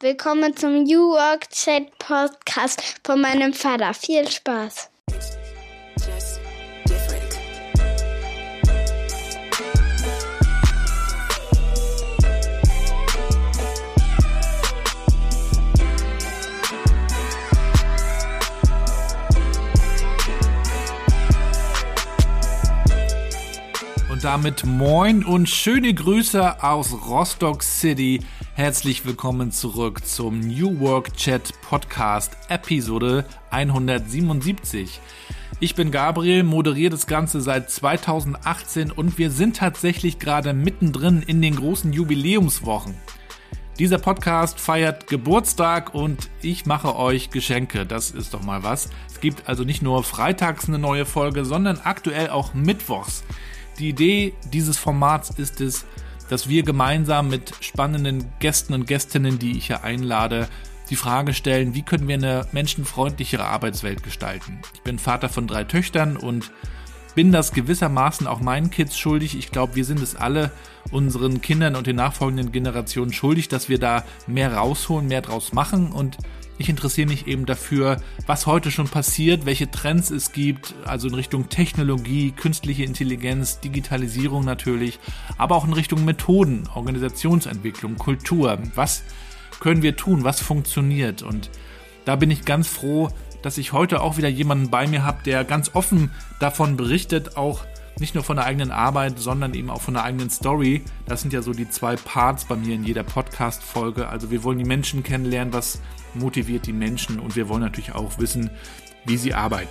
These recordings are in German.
Willkommen zum New Work Chat Podcast von meinem Vater. Viel Spaß. Und damit moin und schöne Grüße aus Rostock City. Herzlich willkommen zurück zum New Work Chat Podcast Episode 177. Ich bin Gabriel, moderiere das Ganze seit 2018 und wir sind tatsächlich gerade mittendrin in den großen Jubiläumswochen. Dieser Podcast feiert Geburtstag und ich mache euch Geschenke. Das ist doch mal was. Es gibt also nicht nur freitags eine neue Folge, sondern aktuell auch mittwochs. Die Idee dieses Formats ist es, dass wir gemeinsam mit spannenden Gästen und Gästinnen, die ich hier einlade, die Frage stellen, wie können wir eine menschenfreundlichere Arbeitswelt gestalten. Ich bin Vater von drei Töchtern und bin das gewissermaßen auch meinen Kids schuldig. Ich glaube, wir sind es alle unseren Kindern und den nachfolgenden Generationen schuldig, dass wir da mehr rausholen, mehr draus machen und ich interessiere mich eben dafür, was heute schon passiert, welche Trends es gibt, also in Richtung Technologie, künstliche Intelligenz, Digitalisierung natürlich, aber auch in Richtung Methoden, Organisationsentwicklung, Kultur. Was können wir tun? Was funktioniert? Und da bin ich ganz froh, dass ich heute auch wieder jemanden bei mir habe, der ganz offen davon berichtet, auch nicht nur von der eigenen Arbeit, sondern eben auch von der eigenen Story. Das sind ja so die zwei Parts bei mir in jeder Podcast-Folge. Also wir wollen die Menschen kennenlernen, was motiviert die Menschen und wir wollen natürlich auch wissen, wie sie arbeiten.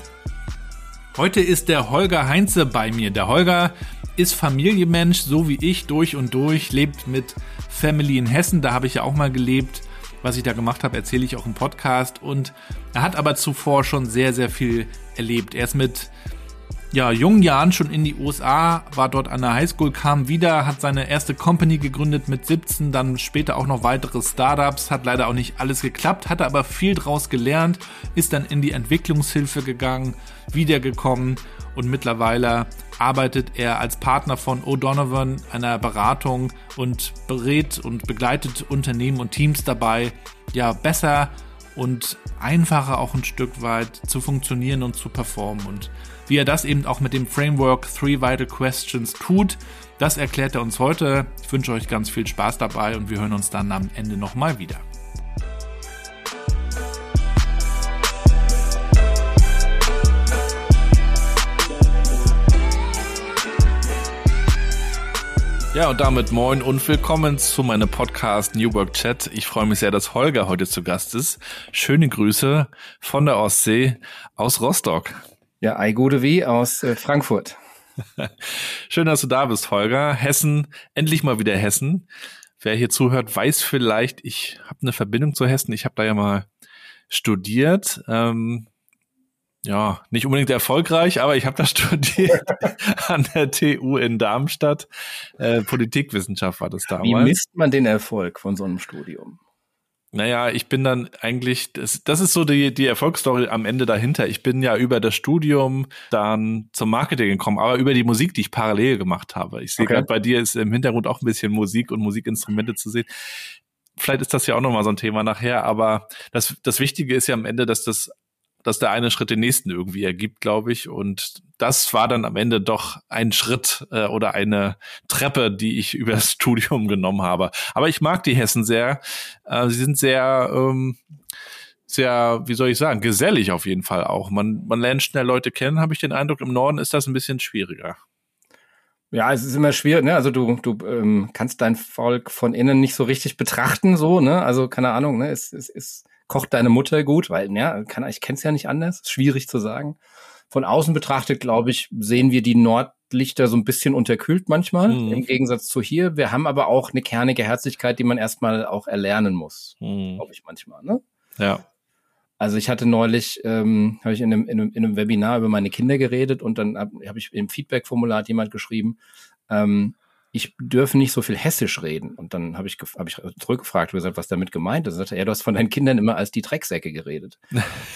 Heute ist der Holger Heinze bei mir. Der Holger ist Familienmensch, so wie ich, durch und durch, lebt mit Family in Hessen. Da habe ich ja auch mal gelebt. Was ich da gemacht habe, erzähle ich auch im Podcast. Und er hat aber zuvor schon sehr, sehr viel erlebt. Er ist mit ja, jungen Jahren schon in die USA, war dort an der Highschool, kam wieder, hat seine erste Company gegründet mit 17, dann später auch noch weitere Startups, hat leider auch nicht alles geklappt, hatte aber viel draus gelernt, ist dann in die Entwicklungshilfe gegangen, wiedergekommen und mittlerweile arbeitet er als Partner von O'Donovan, einer Beratung und berät und begleitet Unternehmen und Teams dabei, ja, besser und einfacher auch ein Stück weit zu funktionieren und zu performen. Und wie er das eben auch mit dem Framework Three Vital Questions tut, das erklärt er uns heute. Ich wünsche euch ganz viel Spaß dabei und wir hören uns dann am Ende nochmal wieder. Ja, und damit moin und willkommen zu meinem Podcast New Work Chat. Ich freue mich sehr, dass Holger heute zu Gast ist. Schöne Grüße von der Ostsee aus Rostock. Ja, Ei Gute wie aus äh, Frankfurt. Schön, dass du da bist, Holger. Hessen, endlich mal wieder Hessen. Wer hier zuhört, weiß vielleicht, ich habe eine Verbindung zu Hessen. Ich habe da ja mal studiert. Ähm, ja, nicht unbedingt erfolgreich, aber ich habe da studiert an der TU in Darmstadt. Äh, Politikwissenschaft war das damals. Wie misst man den Erfolg von so einem Studium? Naja, ich bin dann eigentlich, das, das ist so die, die Erfolgsstory am Ende dahinter. Ich bin ja über das Studium dann zum Marketing gekommen, aber über die Musik, die ich parallel gemacht habe. Ich sehe okay. gerade bei dir ist im Hintergrund auch ein bisschen Musik und Musikinstrumente zu sehen. Vielleicht ist das ja auch nochmal so ein Thema nachher, aber das, das Wichtige ist ja am Ende, dass das dass der eine Schritt den nächsten irgendwie ergibt, glaube ich. Und das war dann am Ende doch ein Schritt äh, oder eine Treppe, die ich übers Studium genommen habe. Aber ich mag die Hessen sehr. Äh, sie sind sehr, ähm, sehr, wie soll ich sagen, gesellig auf jeden Fall auch. Man, man lernt schnell Leute kennen, habe ich den Eindruck. Im Norden ist das ein bisschen schwieriger. Ja, es ist immer schwierig, ne? Also du, du ähm, kannst dein Volk von innen nicht so richtig betrachten, so, ne? Also keine Ahnung, ne? Es, es ist kocht deine Mutter gut? Weil, ja, kann, ich kenne es ja nicht anders, ist schwierig zu sagen. Von außen betrachtet, glaube ich, sehen wir die Nordlichter so ein bisschen unterkühlt manchmal, mhm. im Gegensatz zu hier. Wir haben aber auch eine kernige Herzlichkeit, die man erstmal auch erlernen muss, mhm. glaube ich manchmal. Ne? Ja. Also ich hatte neulich, ähm, habe ich in einem, in, einem, in einem Webinar über meine Kinder geredet und dann habe hab ich im Feedback-Formular jemand geschrieben, ähm, ich dürfe nicht so viel Hessisch reden. Und dann habe ich, hab ich zurückgefragt und gesagt, was damit gemeint ist. Und sagte er, du hast von deinen Kindern immer als die Drecksäcke geredet.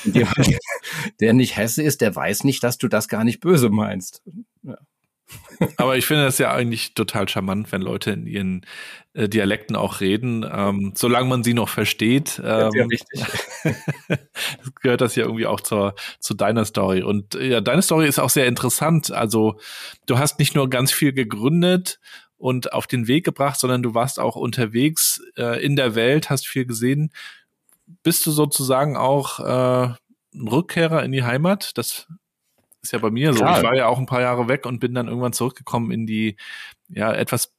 jemand, der nicht Hesse ist, der weiß nicht, dass du das gar nicht böse meinst. Ja. Aber ich finde das ja eigentlich total charmant, wenn Leute in ihren äh, Dialekten auch reden, ähm, solange man sie noch versteht. Ähm, ja wichtig. gehört das ja irgendwie auch zur, zu deiner Story. Und ja, deine Story ist auch sehr interessant. Also du hast nicht nur ganz viel gegründet und auf den Weg gebracht, sondern du warst auch unterwegs äh, in der Welt, hast viel gesehen. Bist du sozusagen auch äh, ein Rückkehrer in die Heimat? Das ist ja bei mir so. Ich war ja auch ein paar Jahre weg und bin dann irgendwann zurückgekommen in die ja etwas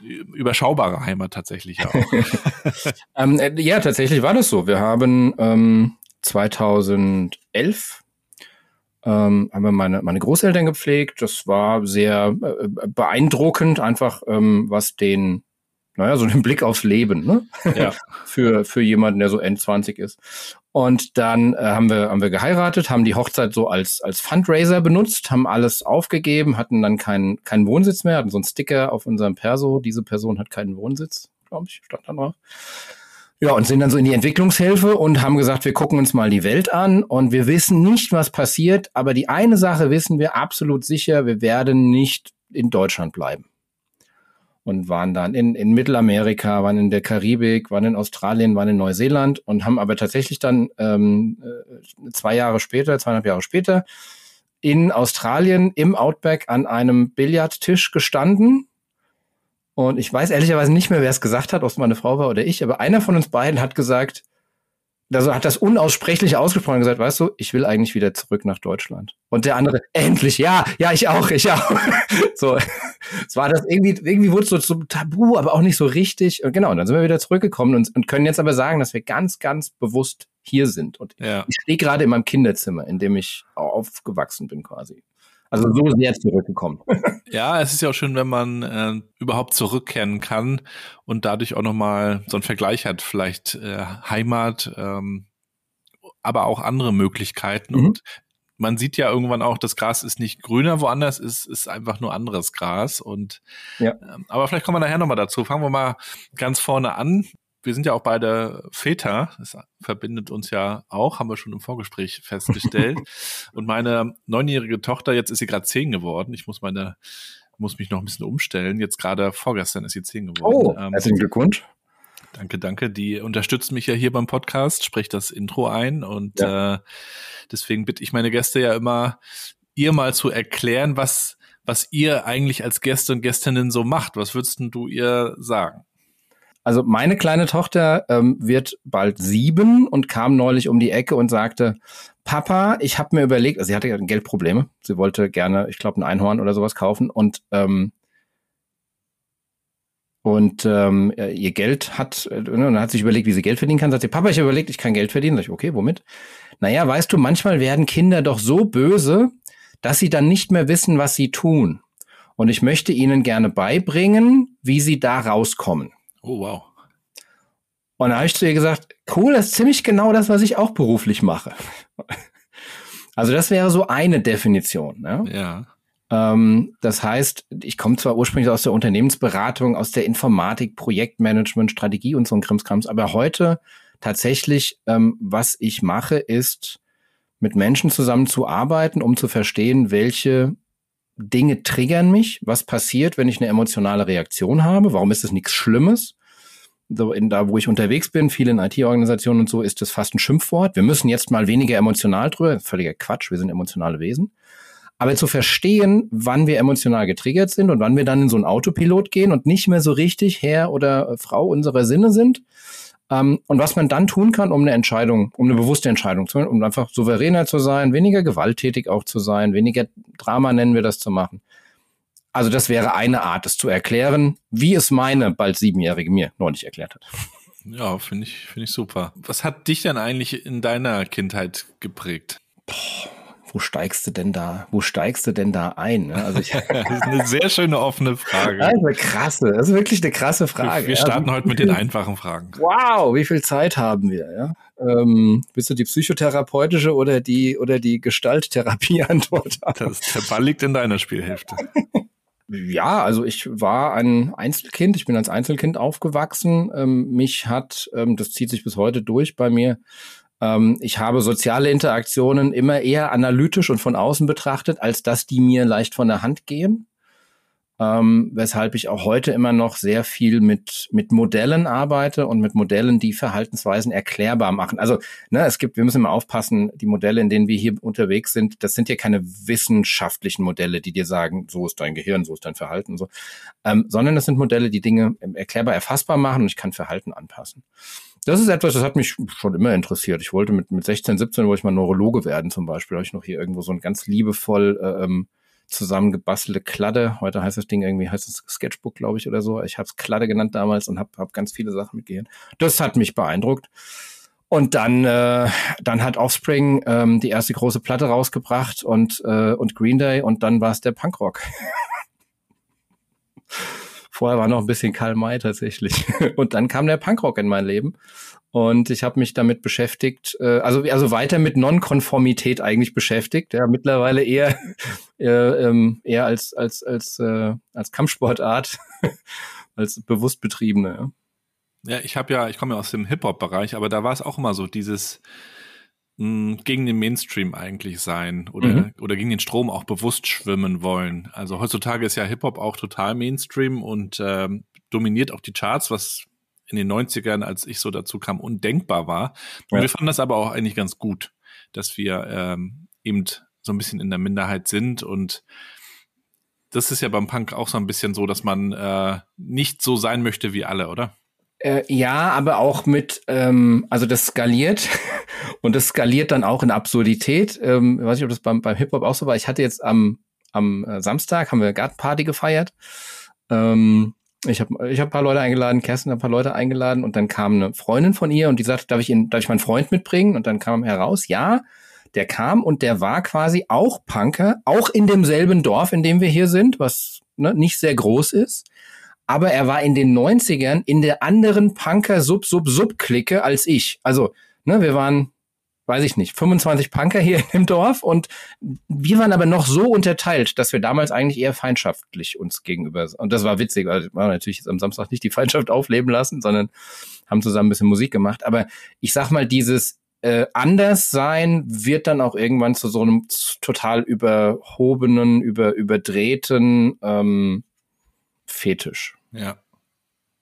überschaubare Heimat tatsächlich auch. ähm, äh, ja, tatsächlich war das so. Wir haben ähm, 2011 ähm, haben wir meine, meine Großeltern gepflegt. Das war sehr äh, beeindruckend, einfach ähm, was den naja, so einen Blick aufs Leben, ne? Ja. für, für jemanden, der so End-20 ist. Und dann äh, haben wir, haben wir geheiratet, haben die Hochzeit so als, als Fundraiser benutzt, haben alles aufgegeben, hatten dann keinen, keinen Wohnsitz mehr, hatten so einen Sticker auf unserem Perso. Diese Person hat keinen Wohnsitz, glaube ich, stand da drauf. Ja, und sind dann so in die Entwicklungshilfe und haben gesagt, wir gucken uns mal die Welt an und wir wissen nicht, was passiert, aber die eine Sache wissen wir absolut sicher, wir werden nicht in Deutschland bleiben und waren dann in, in Mittelamerika, waren in der Karibik, waren in Australien, waren in Neuseeland und haben aber tatsächlich dann ähm, äh, zwei Jahre später, zweieinhalb Jahre später in Australien im Outback an einem Billardtisch gestanden. Und ich weiß ehrlicherweise nicht mehr, wer es gesagt hat, ob es meine Frau war oder ich, aber einer von uns beiden hat gesagt, also hat das unaussprechlich ausgesprochen und gesagt, weißt du, ich will eigentlich wieder zurück nach Deutschland. Und der andere, endlich, ja, ja, ich auch, ich auch. so, es war das irgendwie, irgendwie wurde es so zum Tabu, aber auch nicht so richtig. Und genau, und dann sind wir wieder zurückgekommen und, und können jetzt aber sagen, dass wir ganz, ganz bewusst hier sind. Und ja. ich stehe gerade in meinem Kinderzimmer, in dem ich aufgewachsen bin quasi. Also so sehr zurückgekommen. ja, es ist ja auch schön, wenn man äh, überhaupt zurückkehren kann und dadurch auch nochmal so einen Vergleich hat, vielleicht äh, Heimat, ähm, aber auch andere Möglichkeiten. Mhm. Und man sieht ja irgendwann auch, das Gras ist nicht grüner woanders, ist ist einfach nur anderes Gras. Und ja. ähm, aber vielleicht kommen wir nachher nochmal dazu. Fangen wir mal ganz vorne an wir sind ja auch beide Väter, das verbindet uns ja auch, haben wir schon im Vorgespräch festgestellt. und meine neunjährige Tochter, jetzt ist sie gerade zehn geworden. Ich muss meine, muss mich noch ein bisschen umstellen. Jetzt gerade vorgestern ist sie zehn geworden. Oh, ähm, herzlichen Glückwunsch. Danke, danke. Die unterstützt mich ja hier beim Podcast, spricht das Intro ein und ja. äh, deswegen bitte ich meine Gäste ja immer, ihr mal zu erklären, was was ihr eigentlich als Gäste und Gästinnen so macht. Was würdest du ihr sagen? Also meine kleine Tochter ähm, wird bald sieben und kam neulich um die Ecke und sagte, Papa, ich habe mir überlegt, also sie hatte Geldprobleme, sie wollte gerne, ich glaube, ein Einhorn oder sowas kaufen und ähm, und ähm, ihr Geld hat, äh, und dann hat sich überlegt, wie sie Geld verdienen kann. Sagt sie, Papa, ich habe überlegt, ich kann Geld verdienen. Sag ich, okay, womit? Naja, weißt du, manchmal werden Kinder doch so böse, dass sie dann nicht mehr wissen, was sie tun. Und ich möchte ihnen gerne beibringen, wie sie da rauskommen. Oh, wow. Und da habe ich zu ihr gesagt, cool, das ist ziemlich genau das, was ich auch beruflich mache. Also das wäre so eine Definition. Ne? Ja. Ähm, das heißt, ich komme zwar ursprünglich aus der Unternehmensberatung, aus der Informatik, Projektmanagement, Strategie und so ein Krimskrams, aber heute tatsächlich, ähm, was ich mache, ist mit Menschen zusammen zu arbeiten, um zu verstehen, welche Dinge triggern mich, was passiert, wenn ich eine emotionale Reaktion habe, warum ist es nichts Schlimmes? So in, da, wo ich unterwegs bin, viele in IT-Organisationen und so, ist das fast ein Schimpfwort. Wir müssen jetzt mal weniger emotional drüber. Völliger Quatsch, wir sind emotionale Wesen. Aber zu verstehen, wann wir emotional getriggert sind und wann wir dann in so einen Autopilot gehen und nicht mehr so richtig Herr oder Frau unserer Sinne sind, ähm, und was man dann tun kann, um eine Entscheidung, um eine bewusste Entscheidung zu um einfach souveräner zu sein, weniger gewalttätig auch zu sein, weniger Drama nennen wir das zu machen. Also das wäre eine Art, es zu erklären, wie es meine bald siebenjährige mir neulich erklärt hat. Ja, finde ich, finde ich super. Was hat dich denn eigentlich in deiner Kindheit geprägt? Boah wo steigst du denn da, wo steigst du denn da ein? Ne? Also ich, das ist eine sehr schöne offene Frage. Das ist eine krasse, das ist wirklich eine krasse Frage. Wir, wir starten ja. heute mit den einfachen Fragen. Wow, wie viel Zeit haben wir? Ja? Ähm, bist du die psychotherapeutische oder die oder die Gestalttherapie-Antwort? der Ball liegt in deiner Spielhälfte. Ja, also ich war ein Einzelkind, ich bin als Einzelkind aufgewachsen. Ähm, mich hat, ähm, das zieht sich bis heute durch bei mir, ähm, ich habe soziale Interaktionen immer eher analytisch und von außen betrachtet, als dass die mir leicht von der Hand gehen. ähm, weshalb ich auch heute immer noch sehr viel mit, mit Modellen arbeite und mit Modellen, die Verhaltensweisen erklärbar machen. Also ne, es gibt, wir müssen immer aufpassen, die Modelle, in denen wir hier unterwegs sind, das sind ja keine wissenschaftlichen Modelle, die dir sagen, so ist dein Gehirn, so ist dein Verhalten, so, ähm, sondern das sind Modelle, die Dinge erklärbar erfassbar machen und ich kann Verhalten anpassen. Das ist etwas, das hat mich schon immer interessiert. Ich wollte mit, mit 16, 17 wollte ich mal Neurologe werden zum Beispiel. Habe ich noch hier irgendwo so ein ganz liebevoll äh, ähm, zusammengebastelte Kladde. Heute heißt das Ding irgendwie, heißt es Sketchbook, glaube ich, oder so. Ich habe es Kladde genannt damals und habe hab ganz viele Sachen mitgehört. Das hat mich beeindruckt. Und dann, äh, dann hat Offspring ähm, die erste große Platte rausgebracht und, äh, und Green Day und dann war es der Punkrock. Vorher war noch ein bisschen Karl May tatsächlich. Und dann kam der Punkrock in mein Leben. Und ich habe mich damit beschäftigt, äh, also, also weiter mit Nonkonformität eigentlich beschäftigt. Ja, mittlerweile eher, eher, ähm, eher als, als, als, äh, als Kampfsportart, als bewusst betriebene. Ja, ja ich habe ja, ich komme ja aus dem Hip-Hop-Bereich, aber da war es auch immer so, dieses mh, hm, gegen den Mainstream eigentlich sein oder, mhm. oder gegen den Strom auch bewusst schwimmen wollen. Also heutzutage ist ja Hip-Hop auch total Mainstream und ähm, dominiert auch die Charts, was in den 90ern, als ich so dazu kam, undenkbar war. Und ja. wir fanden das aber auch eigentlich ganz gut, dass wir ähm, eben so ein bisschen in der Minderheit sind und das ist ja beim Punk auch so ein bisschen so, dass man äh, nicht so sein möchte wie alle, oder? Äh, ja, aber auch mit, ähm, also das skaliert und das skaliert dann auch in Absurdität. Ähm, ich weiß nicht, ob das beim, beim Hip-Hop auch so war. Ich hatte jetzt am, am äh, Samstag, haben wir Gartenparty gefeiert. Ähm, ich habe ich hab ein paar Leute eingeladen, Kerstin hat ein paar Leute eingeladen und dann kam eine Freundin von ihr und die sagte, darf ich, ihn, darf ich meinen Freund mitbringen? Und dann kam heraus, ja, der kam und der war quasi auch Punker, auch in demselben Dorf, in dem wir hier sind, was ne, nicht sehr groß ist. Aber er war in den 90ern in der anderen Punker-Sub-Sub-Sub-Clique als ich. Also, ne, wir waren weiß ich nicht, 25 Punker hier im Dorf und wir waren aber noch so unterteilt, dass wir damals eigentlich eher feindschaftlich uns gegenüber, und das war witzig, weil wir natürlich am Samstag nicht die Feindschaft aufleben lassen, sondern haben zusammen ein bisschen Musik gemacht, aber ich sag mal, dieses äh, anders sein wird dann auch irgendwann zu so einem total überhobenen, über, überdrehten ähm, Fetisch. Ja.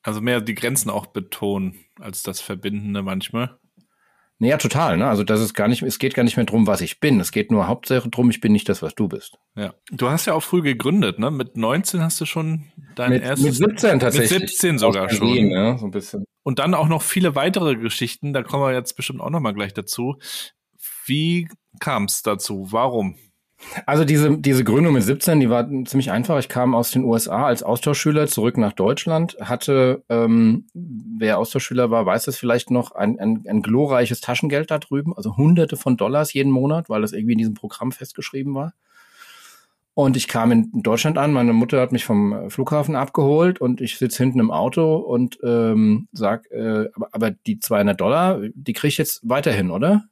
Also mehr die Grenzen auch betonen als das Verbindende manchmal. Naja, total. Ne? Also das ist gar nicht, es geht gar nicht mehr drum, was ich bin. Es geht nur hauptsächlich drum, ich bin nicht das, was du bist. Ja. Du hast ja auch früh gegründet, ne? Mit 19 hast du schon dein mit, erstes. Mit 17 tatsächlich. Mit 17 sogar schon. Ja, so ein bisschen. Und dann auch noch viele weitere Geschichten, da kommen wir jetzt bestimmt auch nochmal gleich dazu. Wie kam es dazu? Warum? Also diese, diese Gründung mit 17, die war ziemlich einfach. Ich kam aus den USA als Austauschschüler zurück nach Deutschland, hatte, ähm, wer Austauschschüler war, weiß es vielleicht noch, ein, ein, ein glorreiches Taschengeld da drüben, also hunderte von Dollars jeden Monat, weil das irgendwie in diesem Programm festgeschrieben war. Und ich kam in Deutschland an, meine Mutter hat mich vom Flughafen abgeholt und ich sitze hinten im Auto und ähm, sag, äh, aber, aber die 200 Dollar, die kriege ich jetzt weiterhin, oder?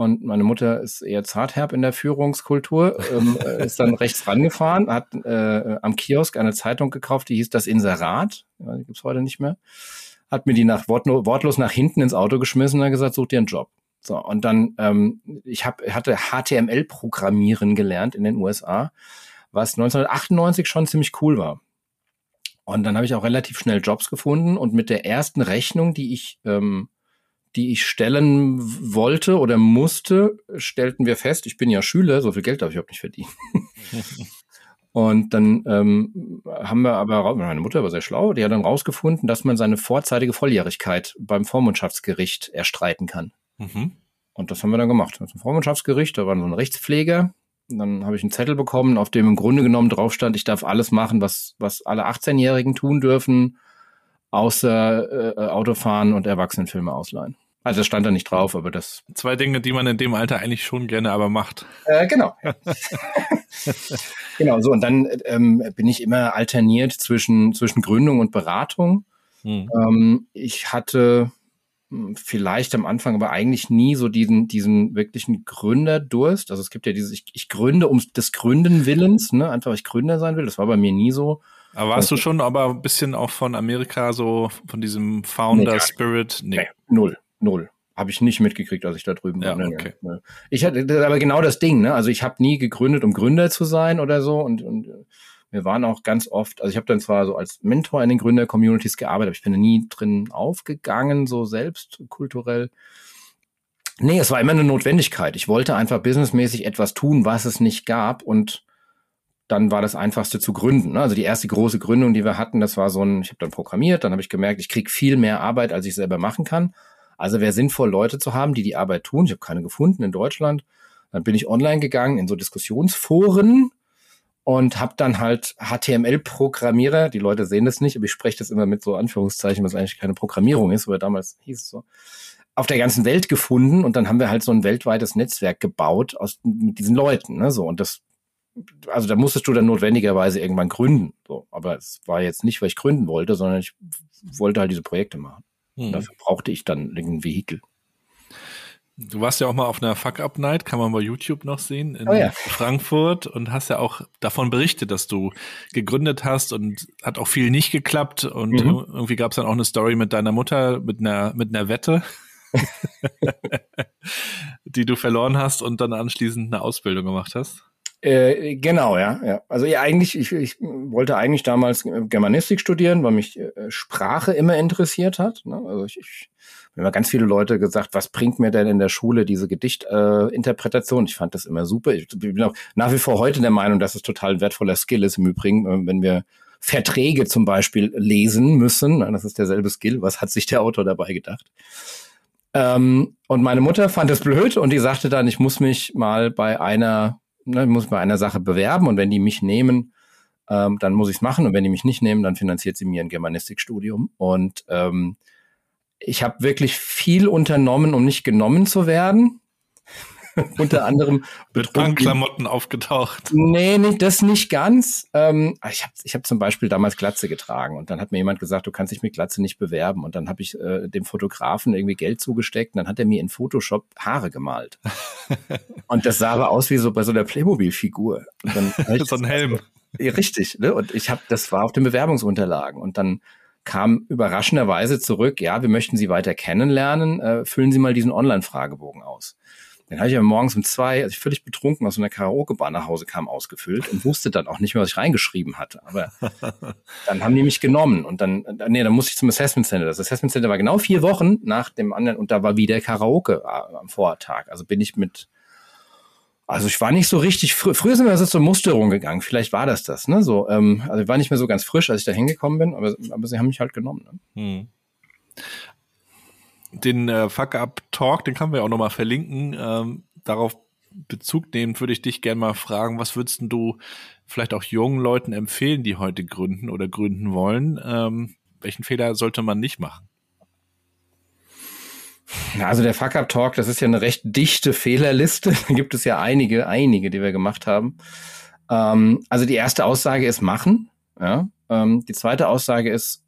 Und meine Mutter ist eher zartherb in der Führungskultur, ähm, äh, ist dann rechts rangefahren, hat äh, am Kiosk eine Zeitung gekauft, die hieß Das Inserat, ja, die gibt's heute nicht mehr, hat mir die nach wortlos nach hinten ins Auto geschmissen und hat gesagt, such dir einen Job. So, und dann, ähm, ich hab, hatte HTML-Programmieren gelernt in den USA, was 1998 schon ziemlich cool war. Und dann habe ich auch relativ schnell Jobs gefunden und mit der ersten Rechnung, die ich ähm, die ich stellen wollte oder musste, stellten wir fest, ich bin ja Schüler, so viel Geld darf ich überhaupt nicht verdienen. Und dann ähm, haben wir aber, meine Mutter war sehr schlau, die hat dann rausgefunden, dass man seine vorzeitige Volljährigkeit beim Vormundschaftsgericht erstreiten kann. Mhm. Und das haben wir dann gemacht. Also Vormundschaftsgericht, da war so ein Rechtspfleger. Und dann habe ich einen Zettel bekommen, auf dem im Grunde genommen drauf stand, ich darf alles machen, was, was alle 18-Jährigen tun dürfen, außer äh, Autofahren und Erwachsenenfilme ausleihen. Also das stand da nicht drauf, aber das. Zwei Dinge, die man in dem Alter eigentlich schon gerne aber macht. Äh, genau. genau, so. Und dann ähm, bin ich immer alterniert zwischen, zwischen Gründung und Beratung. Hm. Ähm, ich hatte hm, vielleicht am Anfang, aber eigentlich nie so diesen, diesen wirklichen Gründerdurst. Also es gibt ja dieses, ich, ich gründe um des Gründen Willens, ne? Einfach ich Gründer sein will. Das war bei mir nie so. Aber warst du schon aber ein bisschen auch von Amerika so, von diesem Founder nee, Spirit? Nee. nee. null, null. Habe ich nicht mitgekriegt, als ich da drüben ja, war. Okay. Ich hatte aber genau das Ding, ne? Also ich habe nie gegründet, um Gründer zu sein oder so. Und, und Wir waren auch ganz oft, also ich habe dann zwar so als Mentor in den Gründer-Communities gearbeitet, aber ich bin da nie drin aufgegangen, so selbst kulturell. Nee, es war immer eine Notwendigkeit. Ich wollte einfach businessmäßig etwas tun, was es nicht gab und dann war das einfachste zu gründen. Ne? Also die erste große Gründung, die wir hatten, das war so ein, ich habe dann programmiert, dann habe ich gemerkt, ich kriege viel mehr Arbeit, als ich selber machen kann. Also wäre sinnvoll, Leute zu haben, die die Arbeit tun. Ich habe keine gefunden in Deutschland. Dann bin ich online gegangen in so Diskussionsforen und habe dann halt HTML-Programmierer, die Leute sehen das nicht, aber ich spreche das immer mit so Anführungszeichen, was eigentlich keine Programmierung ist, aber damals hieß es so, auf der ganzen Welt gefunden und dann haben wir halt so ein weltweites Netzwerk gebaut aus mit diesen Leuten, ne, so und das also da musstest du dann notwendigerweise irgendwann gründen. So, aber es war jetzt nicht, weil ich gründen wollte, sondern ich wollte halt diese Projekte machen. Mhm. Dafür brauchte ich dann ein Vehikel. Du warst ja auch mal auf einer Fuck-Up-Night, kann man bei YouTube noch sehen, in oh ja. Frankfurt und hast ja auch davon berichtet, dass du gegründet hast und hat auch viel nicht geklappt und mhm. irgendwie gab es dann auch eine Story mit deiner Mutter mit einer, mit einer Wette, die du verloren hast und dann anschließend eine Ausbildung gemacht hast. Äh, genau, ja, ja. Also ja, eigentlich, ich, ich wollte eigentlich damals Germanistik studieren, weil mich äh, Sprache immer interessiert hat. Ne? Also ich, ich haben immer ganz viele Leute gesagt, was bringt mir denn in der Schule diese Gedichtinterpretation? Äh, ich fand das immer super. Ich bin auch nach wie vor heute der Meinung, dass es total ein wertvoller Skill ist im Übrigen, äh, wenn wir Verträge zum Beispiel lesen müssen. Das ist derselbe Skill. Was hat sich der Autor dabei gedacht? Ähm, und meine Mutter fand es blöd und die sagte dann, ich muss mich mal bei einer ne, muss bei einer Sache bewerben und wenn die mich nehmen, ähm, dann muss ich es machen und wenn die mich nicht nehmen, dann finanziert sie mir ein Germanistikstudium. Und ähm, ich habe wirklich viel unternommen, um nicht genommen zu werden. Unter anderem mit Punkklamotten aufgetaucht. Nee, nee, das nicht ganz. Ähm, ich habe ich hab zum Beispiel damals Glatze getragen und dann hat mir jemand gesagt, du kannst dich mit Glatze nicht bewerben. Und dann habe ich äh, dem Fotografen irgendwie Geld zugesteckt und dann hat er mir in Photoshop Haare gemalt. und das sah aber aus wie so bei so einer Playmobil-Figur. so ein Helm. Ja, richtig, ne? Und ich habe, das war auf den Bewerbungsunterlagen. Und dann kam überraschenderweise zurück, ja, wir möchten Sie weiter kennenlernen, äh, füllen Sie mal diesen Online-Fragebogen aus. Den habe ich ja morgens um zwei, als ich völlig betrunken aus einer Karaoke-Bar nach Hause kam, ausgefüllt und wusste dann auch nicht mehr, was ich reingeschrieben hatte. Aber dann haben die mich genommen und dann, nee, dann musste ich zum Assessment Center. Das Assessment Center war genau vier Wochen nach dem anderen und da war wieder Karaoke äh, am Vortag. Also bin ich mit, also ich war nicht so richtig, fr früher sind wir so zur Musterung gegangen. Vielleicht war das das, ne? So, ähm, also ich war nicht mehr so ganz frisch, als ich da hingekommen bin, aber, aber sie haben mich halt genommen. Ne? Hm den äh, Fuck-Up-Talk, den können wir auch nochmal verlinken. Ähm, darauf Bezug nehmen, würde ich dich gerne mal fragen, was würdest du vielleicht auch jungen Leuten empfehlen, die heute gründen oder gründen wollen? Ähm, welchen Fehler sollte man nicht machen? Also der Fuck-Up-Talk, das ist ja eine recht dichte Fehlerliste. Da gibt es ja einige, einige, die wir gemacht haben. Ähm, also die erste Aussage ist machen. Ja? Ähm, die zweite Aussage ist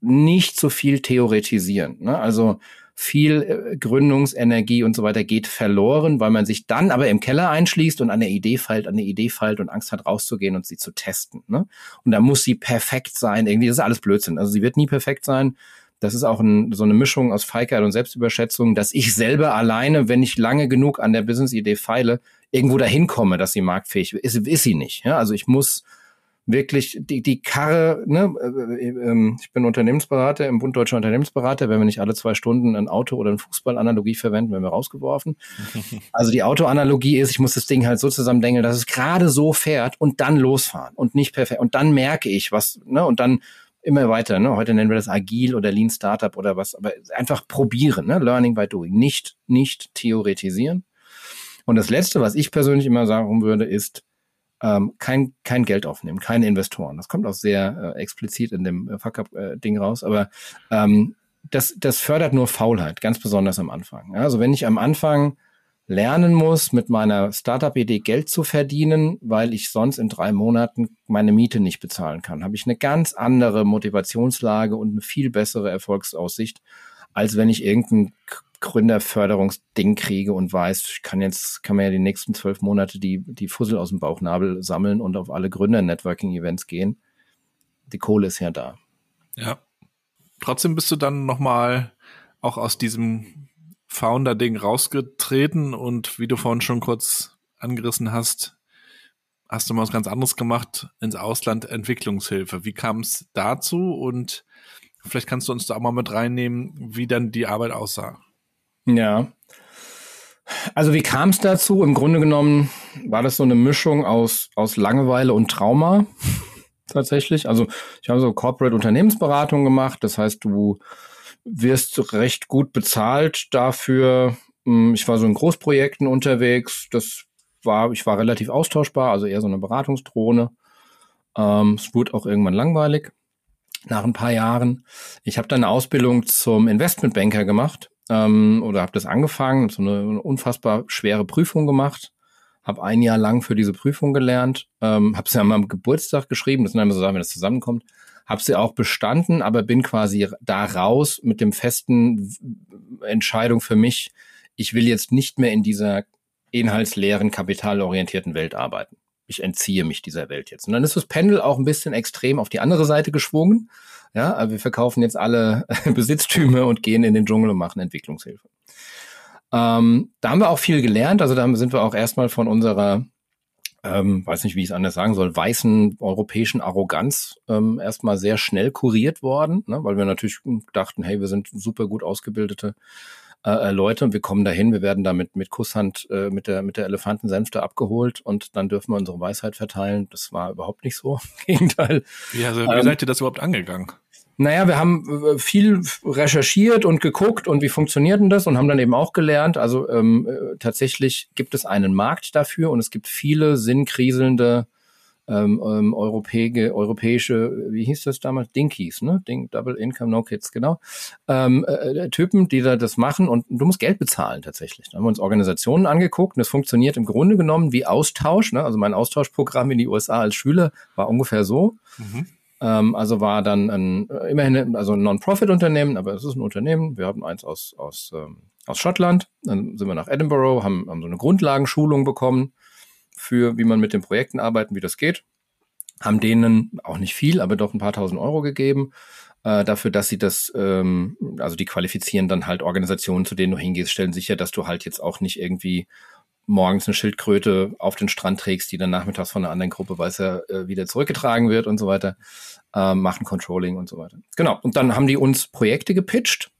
nicht so viel theoretisieren. Ne? Also viel äh, Gründungsenergie und so weiter geht verloren, weil man sich dann aber im Keller einschließt und an der Idee feilt, an der Idee feilt und Angst hat, rauszugehen und sie zu testen. Ne? Und da muss sie perfekt sein. Irgendwie, das ist alles Blödsinn. Also sie wird nie perfekt sein. Das ist auch ein, so eine Mischung aus Feigheit und Selbstüberschätzung, dass ich selber alleine, wenn ich lange genug an der Business-Idee feile, irgendwo dahin komme, dass sie marktfähig ist, ist sie nicht. Ja? Also ich muss wirklich die, die Karre, ne, äh, ähm, ich bin Unternehmensberater im Bund Deutscher Unternehmensberater, wenn wir nicht alle zwei Stunden ein Auto oder eine Fußballanalogie verwenden, werden wir rausgeworfen. Also die Autoanalogie ist, ich muss das Ding halt so zusammendenken, dass es gerade so fährt und dann losfahren und nicht perfekt. Und dann merke ich was, ne, und dann immer weiter, ne? Heute nennen wir das agil oder Lean Startup oder was, aber einfach probieren, ne? Learning by doing, nicht, nicht theoretisieren. Und das letzte, was ich persönlich immer sagen würde, ist, ähm, kein, kein Geld aufnehmen, keine Investoren. Das kommt auch sehr äh, explizit in dem äh, Fuck-Up-Ding raus, aber ähm, das, das fördert nur Faulheit, ganz besonders am Anfang. Also wenn ich am Anfang lernen muss, mit meiner Startup-Idee Geld zu verdienen, weil ich sonst in drei Monaten meine Miete nicht bezahlen kann, habe ich eine ganz andere Motivationslage und eine viel bessere Erfolgsaussicht, als wenn ich irgendein Gründerförderungsding kriege und weiß, ich kann jetzt, kann man ja die nächsten zwölf Monate die, die Fussel aus dem Bauchnabel sammeln und auf alle Gründer-Networking-Events gehen. Die Kohle ist ja da. Ja. Trotzdem bist du dann nochmal auch aus diesem Founder-Ding rausgetreten und wie du vorhin schon kurz angerissen hast, hast du mal was ganz anderes gemacht, ins Ausland Entwicklungshilfe. Wie kam es dazu und vielleicht kannst du uns da auch mal mit reinnehmen, wie dann die Arbeit aussah. Ja. Also wie kam es dazu? Im Grunde genommen war das so eine Mischung aus, aus Langeweile und Trauma tatsächlich. Also ich habe so Corporate Unternehmensberatung gemacht. Das heißt, du wirst recht gut bezahlt dafür. Hm, ich war so in Großprojekten unterwegs. Das war, ich war relativ austauschbar, also eher so eine Beratungsdrohne. Ähm, es wurde auch irgendwann langweilig nach ein paar Jahren. Ich habe dann eine Ausbildung zum Investmentbanker gemacht ähm, oder habe das angefangen, so eine, eine, unfassbar schwere Prüfung gemacht, habe ein Jahr lang für diese Prüfung gelernt, ähm, habe sie an meinem Geburtstag geschrieben, das sind immer so Sachen, wenn das zusammenkommt, habe sie auch bestanden, aber bin quasi da raus mit dem festen Entscheidung für mich, ich will jetzt nicht mehr in dieser inhaltsleeren, kapitalorientierten Welt arbeiten. Ich entziehe mich dieser Welt jetzt. Und dann ist das Pendel auch ein bisschen extrem auf die andere Seite geschwungen. Ja, also wir verkaufen jetzt alle Besitztümer und gehen in den Dschungel und machen Entwicklungshilfe. Ähm, da haben wir auch viel gelernt. Also da sind wir auch erstmal von unserer, ähm, weiß nicht, wie ich es anders sagen soll, weißen europäischen Arroganz ähm, erstmal sehr schnell kuriert worden, ne? weil wir natürlich dachten, hey, wir sind super gut ausgebildete äh, Leute und wir kommen dahin, wir werden damit mit Kusshand äh, mit der mit der Elefantensenfte abgeholt und dann dürfen wir unsere Weisheit verteilen. Das war überhaupt nicht so. Im Gegenteil. Ja, also, wie ähm, seid ihr das überhaupt angegangen? Naja, wir haben äh, viel recherchiert und geguckt und wie funktioniert denn das und haben dann eben auch gelernt, also ähm, äh, tatsächlich gibt es einen Markt dafür und es gibt viele sinnkriselnde ähm, ähm, europäische, europäische, wie hieß das damals? Dinkies, ne? Ding, Double Income, No Kids, genau. Ähm, äh, äh, Typen, die da das machen und du musst Geld bezahlen tatsächlich. Da haben wir uns Organisationen angeguckt und das funktioniert im Grunde genommen wie Austausch. Ne? Also mein Austauschprogramm in die USA als Schüler war ungefähr so. Mhm. Ähm, also war dann ein, immerhin also ein Non-Profit-Unternehmen, aber es ist ein Unternehmen. Wir haben eins aus, aus, ähm, aus Schottland. Dann sind wir nach Edinburgh, haben, haben so eine Grundlagenschulung bekommen für, wie man mit den Projekten arbeiten, wie das geht. Haben denen auch nicht viel, aber doch ein paar tausend Euro gegeben äh, dafür, dass sie das, ähm, also die qualifizieren dann halt Organisationen, zu denen du hingehst, stellen sicher, dass du halt jetzt auch nicht irgendwie morgens eine Schildkröte auf den Strand trägst, die dann nachmittags von einer anderen Gruppe weiß er äh, wieder zurückgetragen wird und so weiter, äh, machen Controlling und so weiter. Genau. Und dann haben die uns Projekte gepitcht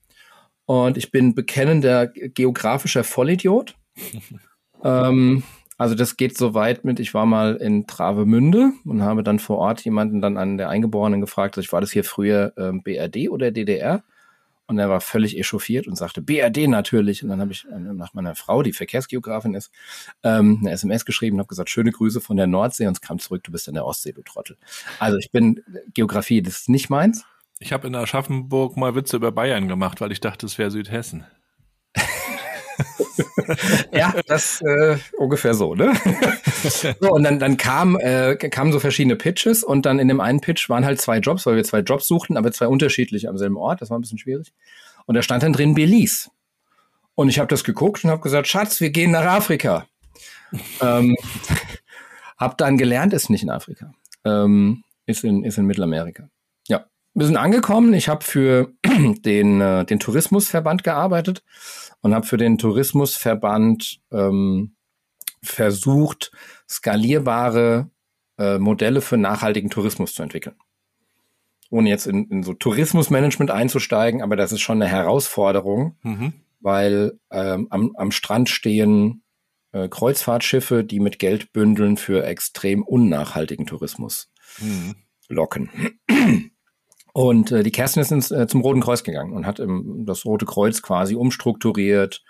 und ich bin bekennender geografischer Vollidiot. ähm, also das geht so weit mit, ich war mal in Travemünde und habe dann vor Ort jemanden dann an der Eingeborenen gefragt, ich war das hier früher ähm, BRD oder DDR? Und er war völlig echauffiert und sagte, BRD natürlich. Und dann habe ich äh, nach meiner Frau, die Verkehrsgeografin ist, ähm, eine SMS geschrieben und habe gesagt, schöne Grüße von der Nordsee. Und es kam zurück, du bist in der Ostsee, du Trottel. Also ich bin, Geografie, das ist nicht meins. Ich habe in Aschaffenburg mal Witze über Bayern gemacht, weil ich dachte, es wäre Südhessen. ja, das äh, ungefähr so, ne? so, und dann, dann kam, äh, kamen so verschiedene Pitches und dann in dem einen Pitch waren halt zwei Jobs, weil wir zwei Jobs suchten, aber zwei unterschiedliche am selben Ort. Das war ein bisschen schwierig. Und da stand dann drin Belize. Und ich habe das geguckt und habe gesagt, Schatz, wir gehen nach Afrika. ähm, hab dann gelernt, ist nicht in Afrika. Ähm, ist, in, ist in Mittelamerika. Ja, wir sind angekommen. Ich habe für den, äh, den Tourismusverband gearbeitet und habe für den Tourismusverband ähm, versucht, skalierbare äh, Modelle für nachhaltigen Tourismus zu entwickeln. Ohne jetzt in, in so Tourismusmanagement einzusteigen, aber das ist schon eine Herausforderung, mhm. weil ähm, am, am Strand stehen äh, Kreuzfahrtschiffe, die mit Geldbündeln für extrem unnachhaltigen Tourismus mhm. locken. Und äh, die Kerstin ist ins, äh, zum Roten Kreuz gegangen und hat im, das Rote Kreuz quasi umstrukturiert,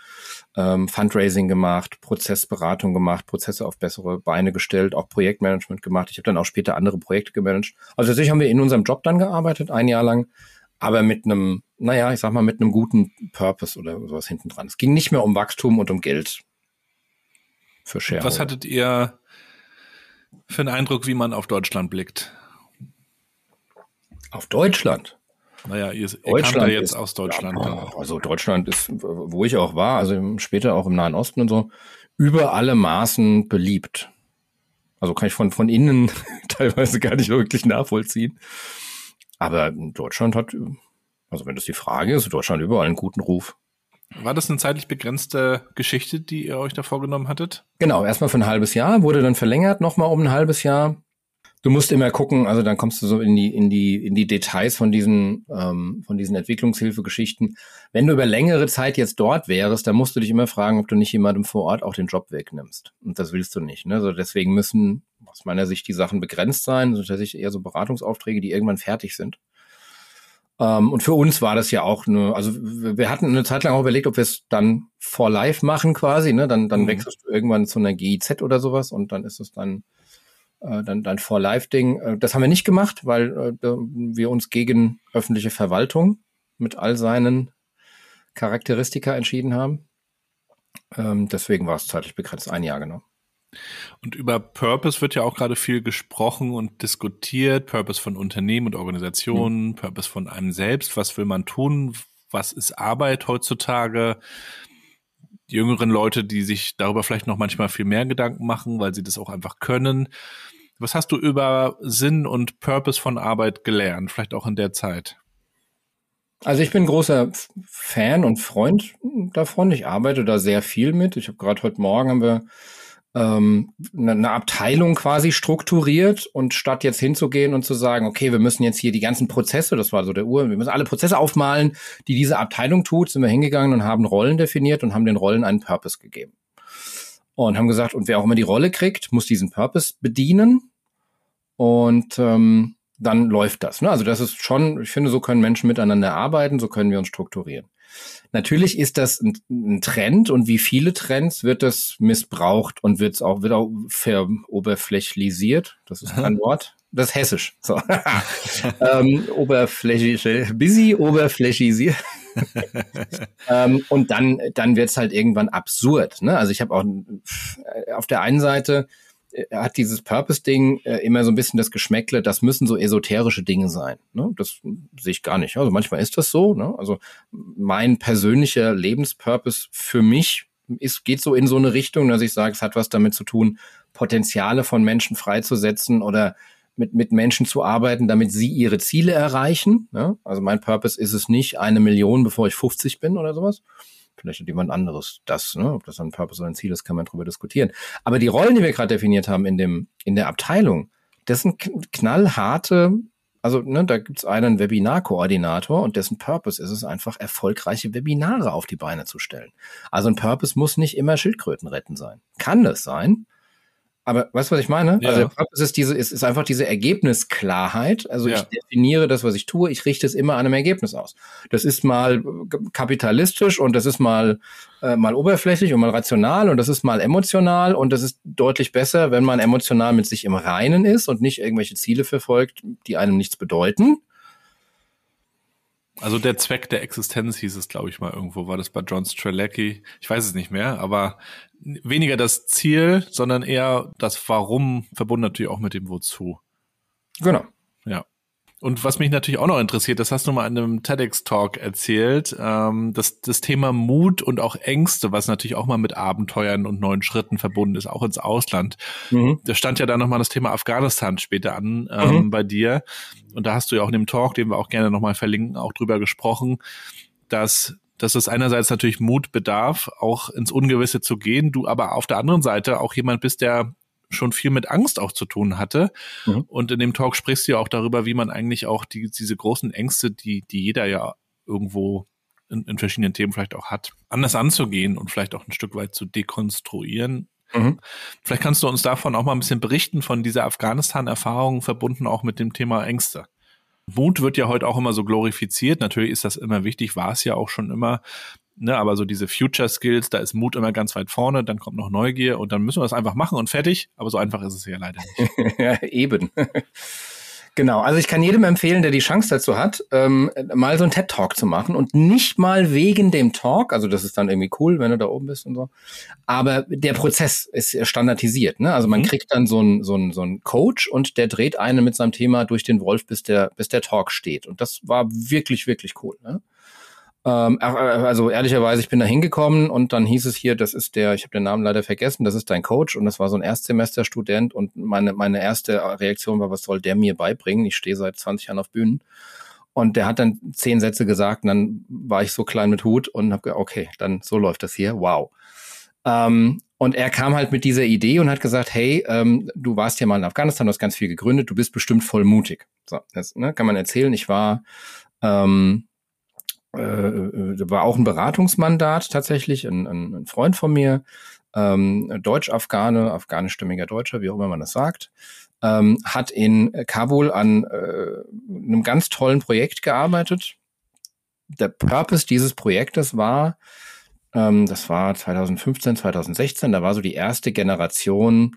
ähm, Fundraising gemacht, Prozessberatung gemacht, Prozesse auf bessere Beine gestellt, auch Projektmanagement gemacht. Ich habe dann auch später andere Projekte gemanagt. Also tatsächlich haben wir in unserem Job dann gearbeitet, ein Jahr lang, aber mit einem, naja, ich sag mal, mit einem guten Purpose oder sowas hinten dran. Es ging nicht mehr um Wachstum und um Geld für Shareholder. Was hattet ihr für einen Eindruck, wie man auf Deutschland blickt? Auf Deutschland? Naja, ihr, ihr Deutschland ja jetzt ist, aus Deutschland. Ja, also Deutschland ist, wo ich auch war, also später auch im Nahen Osten und so, über alle Maßen beliebt. Also kann ich von, von innen teilweise gar nicht wirklich nachvollziehen. Aber Deutschland hat, also wenn das die Frage ist, Deutschland überall einen guten Ruf. War das eine zeitlich begrenzte Geschichte, die ihr euch da vorgenommen hattet? Genau, erstmal für ein halbes Jahr, wurde dann verlängert nochmal um ein halbes Jahr. Du musst immer gucken, also dann kommst du so in die, in die, in die Details von diesen, ähm, von diesen Entwicklungshilfegeschichten. Wenn du über längere Zeit jetzt dort wärst, dann musst du dich immer fragen, ob du nicht jemandem vor Ort auch den Job wegnimmst. Und das willst du nicht. Ne? Also deswegen müssen aus meiner Sicht die Sachen begrenzt sein, so tatsächlich eher so Beratungsaufträge, die irgendwann fertig sind. Ähm, und für uns war das ja auch eine, also wir hatten eine Zeit lang auch überlegt, ob wir es dann for life machen quasi, ne? Dann, dann mhm. wechselst du irgendwann zu einer GIZ oder sowas und dann ist es dann äh, dann dann for life Ding. Äh, das haben wir nicht gemacht, weil äh, wir uns gegen öffentliche Verwaltung mit all seinen Charakteristika entschieden haben. Ähm, deswegen war es zeitlich begrenzt, ein Jahr genau. Und über Purpose wird ja auch gerade viel gesprochen und diskutiert. Purpose von Unternehmen und Organisationen, mhm. Purpose von einem selbst. Was will man tun? Was ist Arbeit heutzutage? Die jüngeren Leute, die sich darüber vielleicht noch manchmal viel mehr Gedanken machen, weil sie das auch einfach können. Was hast du über Sinn und Purpose von Arbeit gelernt? Vielleicht auch in der Zeit? Also ich bin großer Fan und Freund davon. Ich arbeite da sehr viel mit. Ich habe gerade heute Morgen haben wir ähm, eine Abteilung quasi strukturiert und statt jetzt hinzugehen und zu sagen, okay, wir müssen jetzt hier die ganzen Prozesse, das war so der Uhr, wir müssen alle Prozesse aufmalen, die diese Abteilung tut, sind wir hingegangen und haben Rollen definiert und haben den Rollen einen Purpose gegeben. Und haben gesagt, und wer auch immer die Rolle kriegt, muss diesen Purpose bedienen. Und ähm, dann läuft das. Ne? Also das ist schon, ich finde, so können Menschen miteinander arbeiten, so können wir uns strukturieren. Natürlich ist das ein, ein Trend und wie viele Trends wird das missbraucht und wird auch, wird auch veroberflächlisiert. Das ist kein Wort. Das ist hessisch. So. ähm, oberflächliche, busy, oberflächisiert. ähm, und dann, dann wird's halt irgendwann absurd. Ne? Also ich habe auch auf der einen Seite hat dieses Purpose-Ding äh, immer so ein bisschen das Geschmäckle, das müssen so esoterische Dinge sein. Ne? Das sehe ich gar nicht. Also manchmal ist das so. Ne? Also mein persönlicher Lebenspurpose für mich ist, geht so in so eine Richtung, dass ich sage, es hat was damit zu tun, Potenziale von Menschen freizusetzen oder mit, mit Menschen zu arbeiten, damit sie ihre Ziele erreichen. Ne? Also mein Purpose ist es nicht, eine Million, bevor ich 50 bin oder sowas, Vielleicht hat jemand anderes das, ne? Ob das ein Purpose oder ein Ziel ist, kann man drüber diskutieren. Aber die Rollen, die wir gerade definiert haben in dem, in der Abteilung, das sind knallharte, also ne, da gibt's einen Webinarkoordinator und dessen Purpose ist es einfach, erfolgreiche Webinare auf die Beine zu stellen. Also ein Purpose muss nicht immer Schildkröten retten sein. Kann das sein, aber weißt du, was ich meine? Ja. Also der Purpose ist diese, ist, ist einfach diese Ergebnisklarheit. Also ja. ich definiere das, was ich tue, ich richte es immer an einem Ergebnis aus. Das ist mal kapitalistisch und das ist mal, äh, mal oberflächlich und mal rational und das ist mal emotional und das ist deutlich besser, wenn man emotional mit sich im Reinen ist und nicht irgendwelche Ziele verfolgt, die einem nichts bedeuten. Also der Zweck der Existenz hieß es, glaube ich mal irgendwo, war das bei John Strelecki. Ich weiß es nicht mehr, aber weniger das Ziel, sondern eher das Warum, verbunden natürlich auch mit dem Wozu. Genau. Ja. Und was mich natürlich auch noch interessiert, das hast du mal in einem TEDx-Talk erzählt, ähm, das, das Thema Mut und auch Ängste, was natürlich auch mal mit Abenteuern und neuen Schritten verbunden ist, auch ins Ausland. Mhm. Da stand ja dann nochmal das Thema Afghanistan später an ähm, mhm. bei dir. Und da hast du ja auch in dem Talk, den wir auch gerne nochmal verlinken, auch drüber gesprochen, dass dass es einerseits natürlich Mut bedarf, auch ins Ungewisse zu gehen, du aber auf der anderen Seite auch jemand bist, der schon viel mit Angst auch zu tun hatte. Mhm. Und in dem Talk sprichst du ja auch darüber, wie man eigentlich auch die, diese großen Ängste, die, die jeder ja irgendwo in, in verschiedenen Themen vielleicht auch hat, anders anzugehen und vielleicht auch ein Stück weit zu dekonstruieren. Mhm. Vielleicht kannst du uns davon auch mal ein bisschen berichten, von dieser Afghanistan-Erfahrung verbunden auch mit dem Thema Ängste. Mut wird ja heute auch immer so glorifiziert. Natürlich ist das immer wichtig, war es ja auch schon immer. Ne, aber so diese Future Skills, da ist Mut immer ganz weit vorne, dann kommt noch Neugier und dann müssen wir das einfach machen und fertig. Aber so einfach ist es ja leider nicht. ja, eben. Genau, also ich kann jedem empfehlen, der die Chance dazu hat, ähm, mal so einen TED-Talk zu machen und nicht mal wegen dem Talk, also das ist dann irgendwie cool, wenn du da oben bist und so, aber der Prozess ist standardisiert. Ne? Also man mhm. kriegt dann so einen so einen, so einen Coach und der dreht einen mit seinem Thema durch den Wolf, bis der, bis der Talk steht. Und das war wirklich, wirklich cool. Ne? Ähm, also ehrlicherweise, ich bin da hingekommen und dann hieß es hier, das ist der, ich habe den Namen leider vergessen, das ist dein Coach und das war so ein Erstsemesterstudent und meine, meine erste Reaktion war, was soll der mir beibringen? Ich stehe seit 20 Jahren auf Bühnen. und der hat dann zehn Sätze gesagt und dann war ich so klein mit Hut und habe gedacht, okay, dann so läuft das hier, wow. Ähm, und er kam halt mit dieser Idee und hat gesagt, hey, ähm, du warst ja mal in Afghanistan, du hast ganz viel gegründet, du bist bestimmt voll mutig. So, das ne, kann man erzählen. Ich war, ähm, äh, äh war auch ein Beratungsmandat tatsächlich, ein, ein, Freund von mir, ähm, Deutsch-Afghane, afghanischstämmiger Deutscher, wie auch immer man das sagt, ähm, hat in Kabul an äh, einem ganz tollen Projekt gearbeitet. Der Purpose dieses Projektes war, ähm, das war 2015, 2016. Da war so die erste Generation,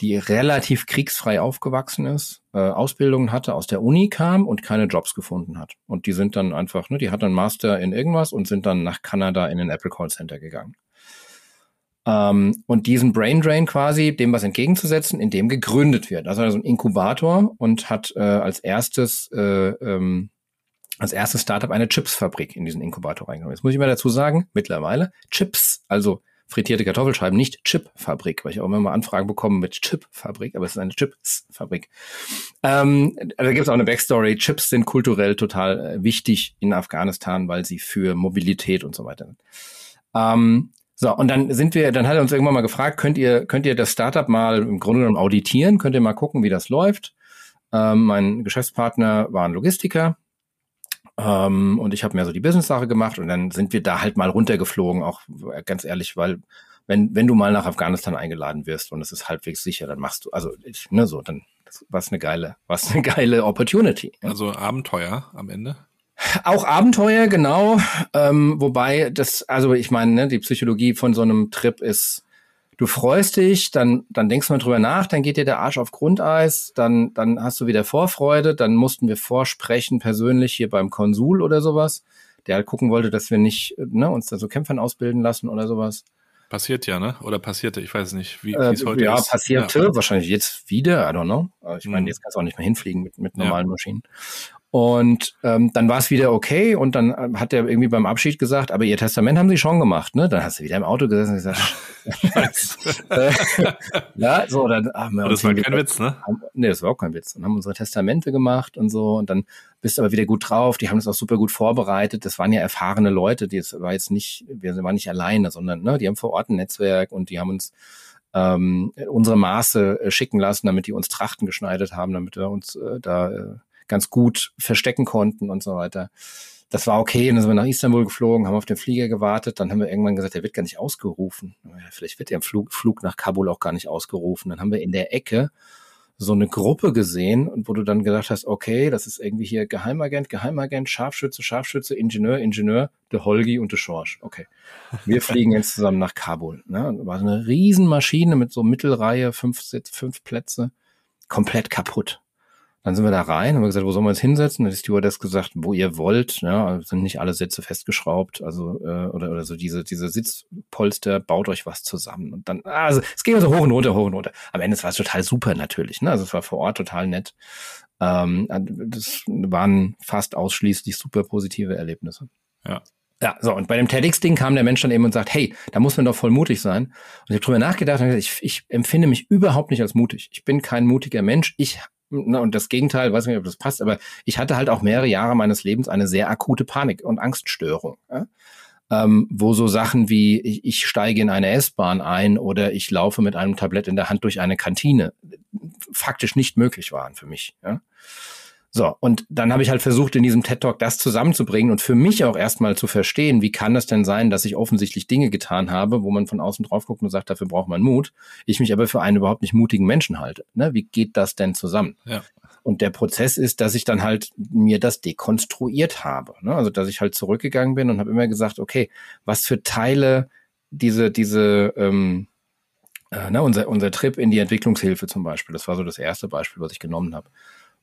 die relativ kriegsfrei aufgewachsen ist, äh, Ausbildungen hatte, aus der Uni kam und keine Jobs gefunden hat. Und die sind dann einfach, ne, die hat dann Master in irgendwas und sind dann nach Kanada in den Apple Call Center gegangen. Ähm, und diesen Brain Drain quasi, dem was entgegenzusetzen, in dem gegründet wird. Also, ein Inkubator und hat äh, als erstes äh, ähm, als erstes Startup eine Chipsfabrik in diesen Inkubator reingenommen. Jetzt muss ich mal dazu sagen, mittlerweile Chips, also frittierte Kartoffelscheiben, nicht Chipfabrik, weil ich auch immer mal Anfragen bekomme mit Chipfabrik, aber es ist eine Chipsfabrik. Ähm, da gibt es auch eine Backstory. Chips sind kulturell total äh, wichtig in Afghanistan, weil sie für Mobilität und so weiter sind. Ähm, so, und dann sind wir, dann hat er uns irgendwann mal gefragt, könnt ihr, könnt ihr das Startup mal im Grunde genommen auditieren? Könnt ihr mal gucken, wie das läuft? Ähm, mein Geschäftspartner war ein Logistiker, ähm, und ich habe mehr so die Business-Sache gemacht und dann sind wir da halt mal runtergeflogen, auch äh, ganz ehrlich, weil wenn, wenn du mal nach Afghanistan eingeladen wirst und es ist halbwegs sicher, dann machst du, also ich, ne, so, dann was eine geile, was eine geile Opportunity. Also Abenteuer am Ende. Auch Abenteuer, genau. Ähm, wobei das, also ich meine, ne, die Psychologie von so einem Trip ist du freust dich, dann, dann denkst du mal drüber nach, dann geht dir der Arsch auf Grundeis, dann, dann hast du wieder Vorfreude, dann mussten wir vorsprechen, persönlich hier beim Konsul oder sowas, der halt gucken wollte, dass wir nicht ne, uns da so Kämpfern ausbilden lassen oder sowas. Passiert ja, ne? Oder passierte, ich weiß nicht, wie äh, es heute ja, ist. Passierte, ja, wahrscheinlich jetzt wieder, I don't know. Ich meine, mhm. jetzt kannst du auch nicht mehr hinfliegen mit, mit normalen ja. Maschinen. Und ähm, dann war es wieder okay und dann ähm, hat er irgendwie beim Abschied gesagt, aber ihr Testament haben sie schon gemacht, ne? Dann hast du wieder im Auto gesessen und gesagt, ja, so, dann haben wir Das war kein Witz, ne? Haben, nee, das war auch kein Witz. Dann haben unsere Testamente gemacht und so und dann bist du aber wieder gut drauf. Die haben das auch super gut vorbereitet. Das waren ja erfahrene Leute, die es war jetzt nicht, wir waren nicht alleine, sondern ne, die haben vor Ort ein Netzwerk und die haben uns ähm, unsere Maße äh, schicken lassen, damit die uns Trachten geschneidet haben, damit wir uns äh, da äh, ganz gut verstecken konnten und so weiter. Das war okay. Und dann sind wir nach Istanbul geflogen, haben auf den Flieger gewartet. Dann haben wir irgendwann gesagt, der wird gar nicht ausgerufen. Vielleicht wird der Flug, Flug nach Kabul auch gar nicht ausgerufen. Dann haben wir in der Ecke so eine Gruppe gesehen und wo du dann gedacht hast, okay, das ist irgendwie hier Geheimagent, Geheimagent, Scharfschütze, Scharfschütze, Ingenieur, Ingenieur, der Holgi und der Schorsch. Okay. Wir fliegen jetzt zusammen nach Kabul. Ne? War so eine Riesenmaschine mit so Mittelreihe, fünf, fünf Plätze, komplett kaputt. Dann sind wir da rein, haben wir gesagt, wo sollen wir uns hinsetzen? Dann hat die Stewardess gesagt, wo ihr wollt. Ja, sind nicht alle Sitze festgeschraubt, also äh, oder oder so diese diese Sitzpolster, baut euch was zusammen und dann also es ging so hoch und runter, hoch und runter. Am Ende war es total super natürlich, ne? Also es war vor Ort total nett. Ähm, das waren fast ausschließlich super positive Erlebnisse. Ja. Ja, so, und bei dem TEDx-Ding kam der Mensch dann eben und sagt, hey, da muss man doch voll mutig sein. Und ich habe drüber nachgedacht und gesagt, ich, ich empfinde mich überhaupt nicht als mutig. Ich bin kein mutiger Mensch. Ich na, und das Gegenteil, weiß nicht, ob das passt, aber ich hatte halt auch mehrere Jahre meines Lebens eine sehr akute Panik- und Angststörung. Ja? Ähm, wo so Sachen wie ich, ich steige in eine S-Bahn ein oder ich laufe mit einem Tablett in der Hand durch eine Kantine faktisch nicht möglich waren für mich. Ja? So, und dann habe ich halt versucht, in diesem TED Talk das zusammenzubringen und für mich auch erstmal zu verstehen, wie kann es denn sein, dass ich offensichtlich Dinge getan habe, wo man von außen drauf guckt und sagt, dafür braucht man Mut, ich mich aber für einen überhaupt nicht mutigen Menschen halte. Ne? Wie geht das denn zusammen? Ja. Und der Prozess ist, dass ich dann halt mir das dekonstruiert habe. Ne? Also, dass ich halt zurückgegangen bin und habe immer gesagt, okay, was für Teile diese, diese, ähm, äh, ne, unser, unser Trip in die Entwicklungshilfe zum Beispiel, das war so das erste Beispiel, was ich genommen habe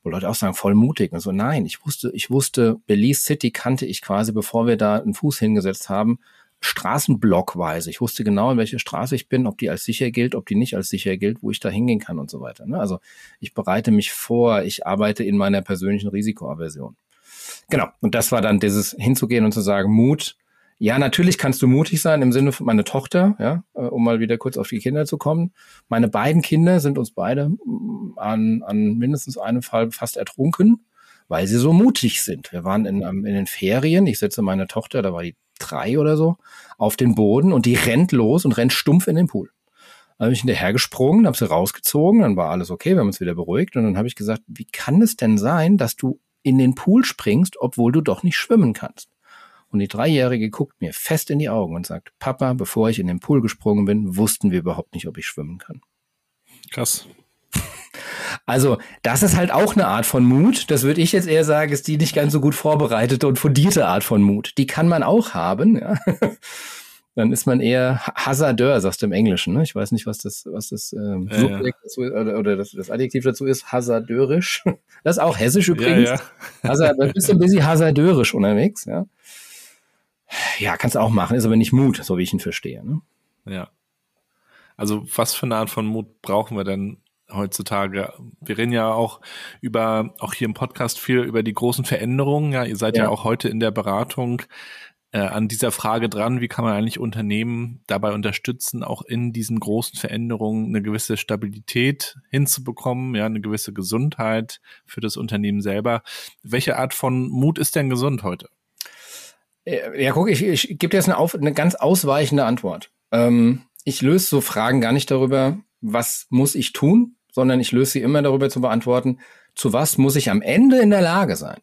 wo Leute auch sagen, voll mutig. Und so, nein, ich wusste, ich wusste, Belize City kannte ich quasi, bevor wir da einen Fuß hingesetzt haben, Straßenblockweise. Ich wusste genau, in welche Straße ich bin, ob die als sicher gilt, ob die nicht als sicher gilt, wo ich da hingehen kann und so weiter. Ne? Also ich bereite mich vor, ich arbeite in meiner persönlichen Risikoaversion. Genau. Und das war dann dieses hinzugehen und zu sagen, Mut, ja, natürlich kannst du mutig sein im Sinne von meine Tochter, ja, äh, um mal wieder kurz auf die Kinder zu kommen. Meine beiden Kinder sind uns beide mm, an, an mindestens einem Fall fast ertrunken. weil sie so mutig sind. Wir waren in, in den Ferien, ich setze meine Tochter, da war die drei oder so, auf den Boden und die rennt los und rennt stumpf in den Pool. Dann bin ich hinterher gesprungen, habe sie rausgezogen, dann war alles okay, wir haben uns wieder beruhigt und dann habe ich gesagt, wie kann es denn sein, dass du in den Pool springst, obwohl du doch nicht schwimmen kannst? Und die Dreijährige guckt mir fest in die Augen und sagt, Papa, bevor ich in den Pool gesprungen bin, wussten wir überhaupt nicht, ob ich schwimmen kann. Krass. Also, das ist halt auch eine Art von Mut. Das würde ich jetzt eher sagen, ist die nicht ganz so gut vorbereitete und fundierte Art von Mut. Die kann man auch haben, ja. Dann ist man eher Hasardeur, sagst du im Englischen. Ne? Ich weiß nicht, was das, was das ähm, ja, Subjekt ja. Dazu ist, oder, oder das, das, Adjektiv dazu ist. Hasardeurisch. Das ist auch hessisch übrigens. Ja, ja. Hasard, du bist ein bisschen hasardeurisch unterwegs, ja. Ja, kannst du auch machen, ist aber nicht Mut, so wie ich ihn verstehe. Ne? Ja. Also was für eine Art von Mut brauchen wir denn heutzutage? Wir reden ja auch über, auch hier im Podcast viel über die großen Veränderungen. Ja, ihr seid ja, ja auch heute in der Beratung äh, an dieser Frage dran, wie kann man eigentlich Unternehmen dabei unterstützen, auch in diesen großen Veränderungen eine gewisse Stabilität hinzubekommen, ja, eine gewisse Gesundheit für das Unternehmen selber. Welche Art von Mut ist denn gesund heute? Ja, guck, ich, ich gebe dir jetzt eine, auf, eine ganz ausweichende Antwort. Ähm, ich löse so Fragen gar nicht darüber, was muss ich tun, sondern ich löse sie immer darüber zu beantworten, zu was muss ich am Ende in der Lage sein.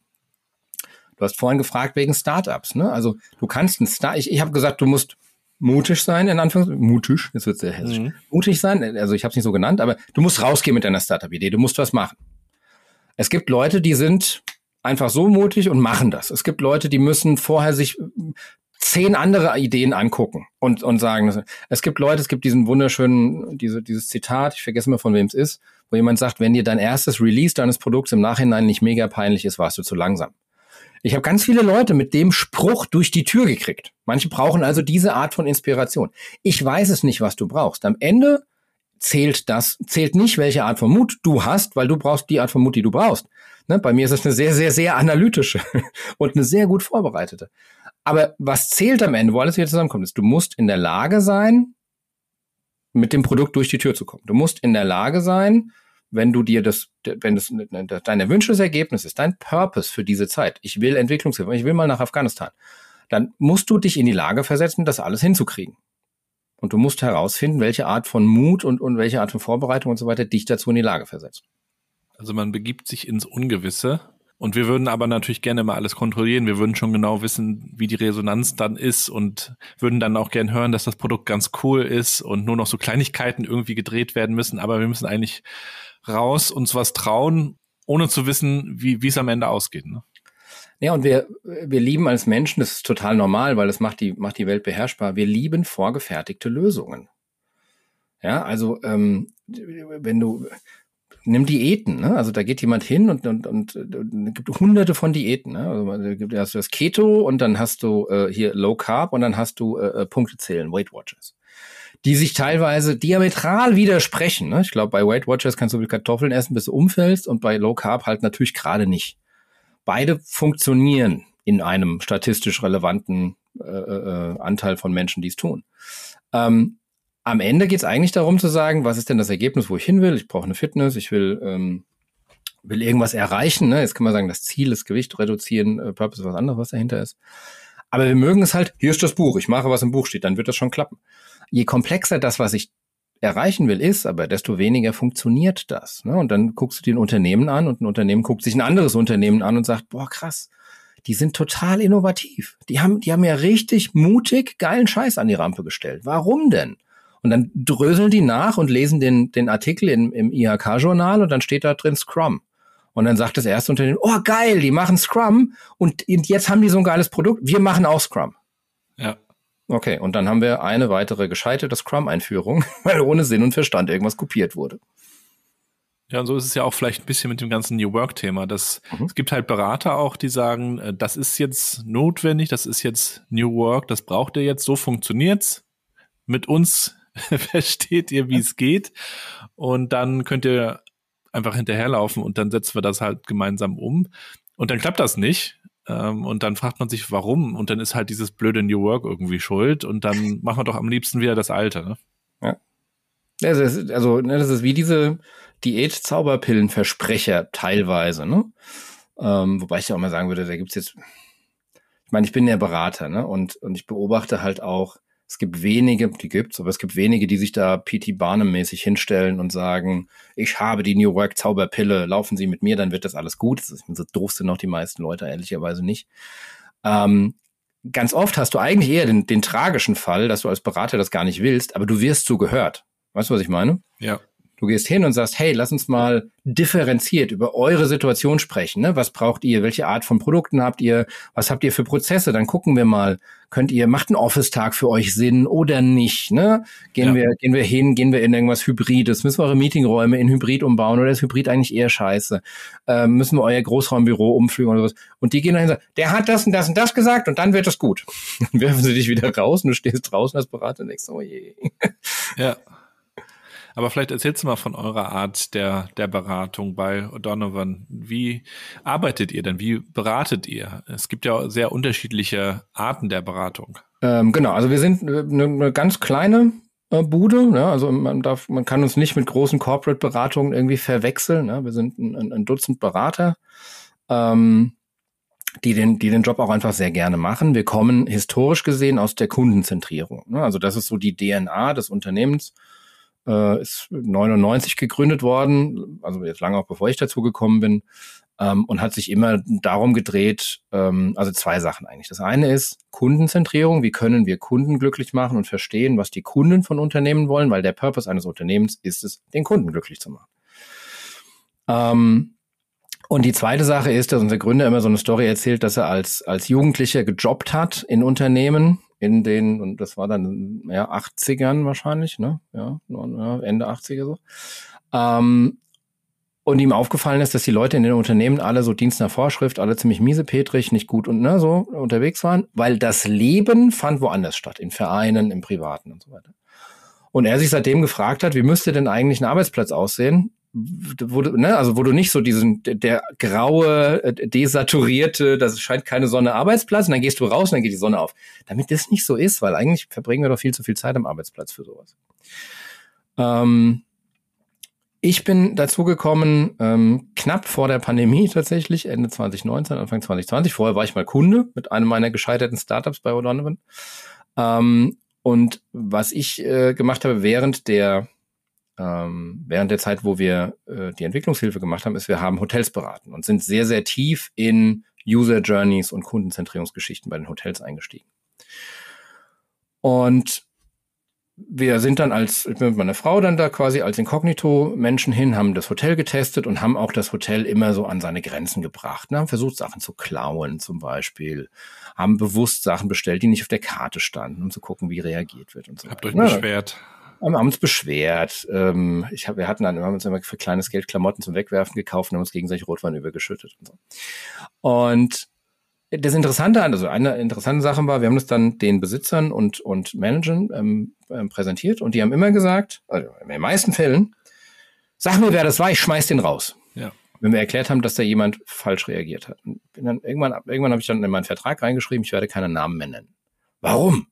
Du hast vorhin gefragt wegen Startups, ne? Also du kannst ein Start, ich, ich habe gesagt, du musst mutig sein, in Anführungszeichen, mutig, jetzt wird sehr hessisch, mhm. mutig sein, also ich habe es nicht so genannt, aber du musst rausgehen mit deiner Startup-Idee, du musst was machen. Es gibt Leute, die sind einfach so mutig und machen das. Es gibt Leute, die müssen vorher sich zehn andere Ideen angucken und, und sagen, es gibt Leute, es gibt diesen wunderschönen, diese, dieses Zitat, ich vergesse mal von wem es ist, wo jemand sagt, wenn dir dein erstes Release deines Produkts im Nachhinein nicht mega peinlich ist, warst du zu langsam. Ich habe ganz viele Leute mit dem Spruch durch die Tür gekriegt. Manche brauchen also diese Art von Inspiration. Ich weiß es nicht, was du brauchst. Am Ende zählt das, zählt nicht, welche Art von Mut du hast, weil du brauchst die Art von Mut, die du brauchst. Ne? Bei mir ist es eine sehr, sehr, sehr analytische und eine sehr gut vorbereitete. Aber was zählt am Ende, wo alles wieder zusammenkommt, ist, du musst in der Lage sein, mit dem Produkt durch die Tür zu kommen. Du musst in der Lage sein, wenn du dir das, wenn das deine Wünsche Ergebnis ist, dein Purpose für diese Zeit, ich will Entwicklungshilfe, ich will mal nach Afghanistan, dann musst du dich in die Lage versetzen, das alles hinzukriegen. Und du musst herausfinden, welche Art von Mut und, und welche Art von Vorbereitung und so weiter dich dazu in die Lage versetzt. Also man begibt sich ins Ungewisse. Und wir würden aber natürlich gerne mal alles kontrollieren. Wir würden schon genau wissen, wie die Resonanz dann ist und würden dann auch gern hören, dass das Produkt ganz cool ist und nur noch so Kleinigkeiten irgendwie gedreht werden müssen. Aber wir müssen eigentlich raus, uns was trauen, ohne zu wissen, wie es am Ende ausgeht. Ne? Ja, und wir, wir lieben als Menschen, das ist total normal, weil das macht die, macht die Welt beherrschbar. Wir lieben vorgefertigte Lösungen. Ja, also ähm, wenn du nimm Diäten, ne? Also da geht jemand hin und und und, und gibt hunderte von Diäten. Ne? Also da gibt hast du das Keto und dann hast du äh, hier Low Carb und dann hast du äh, äh Punkte zählen, Weight Watchers die sich teilweise diametral widersprechen. Ne? Ich glaube, bei Weight Watchers kannst du viel Kartoffeln essen, bis du umfällst und bei Low Carb halt natürlich gerade nicht. Beide funktionieren in einem statistisch relevanten äh, äh, Anteil von Menschen, die es tun. Ähm, am Ende geht es eigentlich darum zu sagen, was ist denn das Ergebnis, wo ich hin will? Ich brauche eine Fitness, ich will, ähm, will irgendwas erreichen. Ne? Jetzt kann man sagen, das Ziel ist Gewicht reduzieren, äh, Purpose was anderes, was dahinter ist. Aber wir mögen es halt, hier ist das Buch, ich mache, was im Buch steht, dann wird das schon klappen je komplexer das, was ich erreichen will, ist, aber desto weniger funktioniert das. Ne? Und dann guckst du dir ein Unternehmen an und ein Unternehmen guckt sich ein anderes Unternehmen an und sagt, boah, krass, die sind total innovativ. Die haben, die haben ja richtig mutig geilen Scheiß an die Rampe gestellt. Warum denn? Und dann dröseln die nach und lesen den, den Artikel in, im IHK-Journal und dann steht da drin Scrum. Und dann sagt das erste Unternehmen, oh geil, die machen Scrum und jetzt haben die so ein geiles Produkt, wir machen auch Scrum. Ja. Okay, und dann haben wir eine weitere gescheiterte Scrum-Einführung, weil ohne Sinn und Verstand irgendwas kopiert wurde. Ja, und so ist es ja auch vielleicht ein bisschen mit dem ganzen New Work-Thema. mhm. Es gibt halt Berater auch, die sagen, äh, das ist jetzt notwendig, das ist jetzt New Work, das braucht ihr jetzt, so funktioniert's. Mit uns versteht ihr, wie es geht. Und dann könnt ihr einfach hinterherlaufen und dann setzen wir das halt gemeinsam um. Und dann klappt das nicht. Ähm, und dann fragt man sich, warum? Und dann ist halt dieses blöde New Work irgendwie schuld. Und dann machen wir doch am liebsten wieder das Alte. Ne? Ja. Das ist, also, ne, das ist wie diese Diät-Zauberpillen-Versprecher teilweise. Ne? Ähm, wobei ich ja auch mal sagen würde, da gibt's jetzt, ich meine, ich bin ja Berater, ne? Und, und ich beobachte halt auch, es gibt wenige, die gibt's, aber es gibt wenige, die sich da P.T. Barnum-mäßig hinstellen und sagen, ich habe die New Work Zauberpille, laufen Sie mit mir, dann wird das alles gut. Das ist, so doof sind noch die meisten Leute ehrlicherweise nicht. Ähm, ganz oft hast du eigentlich eher den, den tragischen Fall, dass du als Berater das gar nicht willst, aber du wirst so gehört. Weißt du, was ich meine? Ja. Du gehst hin und sagst, hey, lass uns mal differenziert über eure Situation sprechen. Ne? Was braucht ihr? Welche Art von Produkten habt ihr? Was habt ihr für Prozesse? Dann gucken wir mal. Könnt ihr, macht ein Office-Tag für euch Sinn oder nicht? Ne? Gehen ja. wir, gehen wir hin, gehen wir in irgendwas Hybrides? Müssen wir eure Meetingräume in Hybrid umbauen oder ist Hybrid eigentlich eher scheiße? Ähm, müssen wir euer Großraumbüro umfliegen oder was? Und die gehen dann hin und sagen, der hat das und das und das gesagt und dann wird es gut. Dann werfen sie dich wieder raus und du stehst draußen als Berater und denkst, oh je. Ja. Aber vielleicht erzählst du mal von eurer Art der, der Beratung bei Donovan. Wie arbeitet ihr denn? Wie beratet ihr? Es gibt ja sehr unterschiedliche Arten der Beratung. Ähm, genau, also wir sind eine, eine ganz kleine äh, Bude. Ne? Also man darf, man kann uns nicht mit großen Corporate-Beratungen irgendwie verwechseln. Ne? Wir sind ein, ein Dutzend Berater. Ähm, die den, die den Job auch einfach sehr gerne machen. Wir kommen historisch gesehen aus der Kundenzentrierung. Ne? Also das ist so die DNA des Unternehmens äh, ist 99 gegründet worden, also jetzt lange auch bevor ich dazu gekommen bin, ähm, und hat sich immer darum gedreht, ähm, also zwei Sachen eigentlich. Das eine ist Kundenzentrierung, wie können wir Kunden glücklich machen und verstehen, was die Kunden von Unternehmen wollen, weil der Purpose eines Unternehmens ist es, den Kunden glücklich zu machen. Ähm, und die zweite Sache ist, dass unser Gründer immer so eine Story erzählt, dass er als, als Jugendlicher gejobbt hat in Unternehmen in den, und das war dann ja 80ern wahrscheinlich, ne? Ja, Ende 80er so. Ähm, und ihm aufgefallen ist, dass die Leute in den Unternehmen alle so Dienst nach Vorschrift, alle ziemlich miesepetrig, nicht gut und ne, so unterwegs waren, weil das Leben fand woanders statt, in Vereinen, im Privaten und so weiter. Und er sich seitdem gefragt hat, wie müsste denn eigentlich ein Arbeitsplatz aussehen, wo du, ne, also wo du nicht so diesen, der, graue, äh, desaturierte, das scheint keine Sonne Arbeitsplatz, und dann gehst du raus und dann geht die Sonne auf. Damit das nicht so ist, weil eigentlich verbringen wir doch viel zu viel Zeit am Arbeitsplatz für sowas. Ähm, ich bin dazu gekommen, ähm, knapp vor der Pandemie tatsächlich, Ende 2019, Anfang 2020. Vorher war ich mal Kunde mit einem meiner gescheiterten Startups bei O'Donovan. Ähm, und was ich äh, gemacht habe während der ähm, während der Zeit, wo wir äh, die Entwicklungshilfe gemacht haben, ist, wir haben Hotels beraten und sind sehr, sehr tief in User Journeys und Kundenzentrierungsgeschichten bei den Hotels eingestiegen. Und wir sind dann als, ich bin mit meiner Frau dann da quasi als Inkognito-Menschen hin, haben das Hotel getestet und haben auch das Hotel immer so an seine Grenzen gebracht. Ne? Haben versucht, Sachen zu klauen zum Beispiel. Haben bewusst Sachen bestellt, die nicht auf der Karte standen, um zu gucken, wie reagiert wird und so Habt euch beschwert haben uns beschwert. Ähm, ich hab, wir hatten dann, wir haben uns immer für kleines Geld Klamotten zum Wegwerfen gekauft und haben uns gegenseitig Rotwein übergeschüttet und so. Und das Interessante, also eine interessante Sache war, wir haben das dann den Besitzern und, und Managern ähm, ähm, präsentiert und die haben immer gesagt, also in den meisten Fällen, sag mir, wer das war, ich schmeiß den raus. Ja. Wenn wir erklärt haben, dass da jemand falsch reagiert hat. Und dann irgendwann, irgendwann habe ich dann in meinen Vertrag reingeschrieben, ich werde keinen Namen mehr nennen. Warum?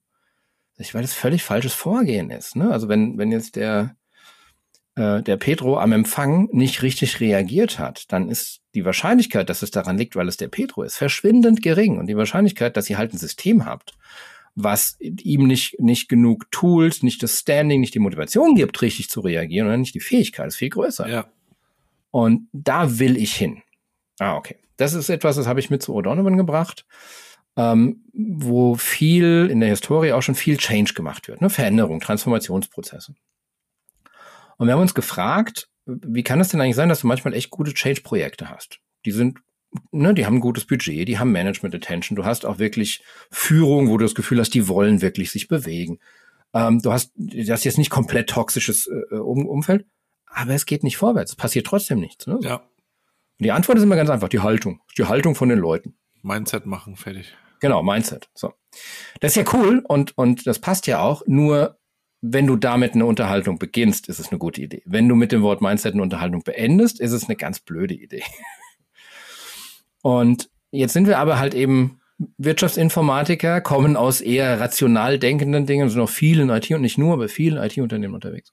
Weil das völlig falsches Vorgehen ist. Ne? Also wenn, wenn jetzt der, äh, der Pedro am Empfang nicht richtig reagiert hat, dann ist die Wahrscheinlichkeit, dass es daran liegt, weil es der Pedro ist, verschwindend gering. Und die Wahrscheinlichkeit, dass ihr halt ein System habt, was ihm nicht, nicht genug Tools, nicht das Standing, nicht die Motivation gibt, richtig zu reagieren oder nicht die Fähigkeit, ist viel größer. Ja. Und da will ich hin. Ah, okay. Das ist etwas, das habe ich mit zu O'Donovan gebracht ähm, wo viel in der Historie auch schon viel Change gemacht wird, ne? Veränderung, Transformationsprozesse. Und wir haben uns gefragt, wie kann es denn eigentlich sein, dass du manchmal echt gute Change-Projekte hast? Die sind, ne, die haben ein gutes Budget, die haben Management Attention, du hast auch wirklich Führung, wo du das Gefühl hast, die wollen wirklich sich bewegen. Ähm, du hast, das jetzt nicht komplett toxisches äh, um Umfeld, aber es geht nicht vorwärts, es passiert trotzdem nichts. Ne? Ja. Und die Antwort ist immer ganz einfach, die Haltung, die Haltung von den Leuten. Mindset machen, fertig. Genau, Mindset. So. Das ist ja cool und, und das passt ja auch. Nur wenn du damit eine Unterhaltung beginnst, ist es eine gute Idee. Wenn du mit dem Wort Mindset eine Unterhaltung beendest, ist es eine ganz blöde Idee. Und jetzt sind wir aber halt eben Wirtschaftsinformatiker, kommen aus eher rational denkenden Dingen, sind auch vielen IT und nicht nur, aber vielen IT-Unternehmen unterwegs.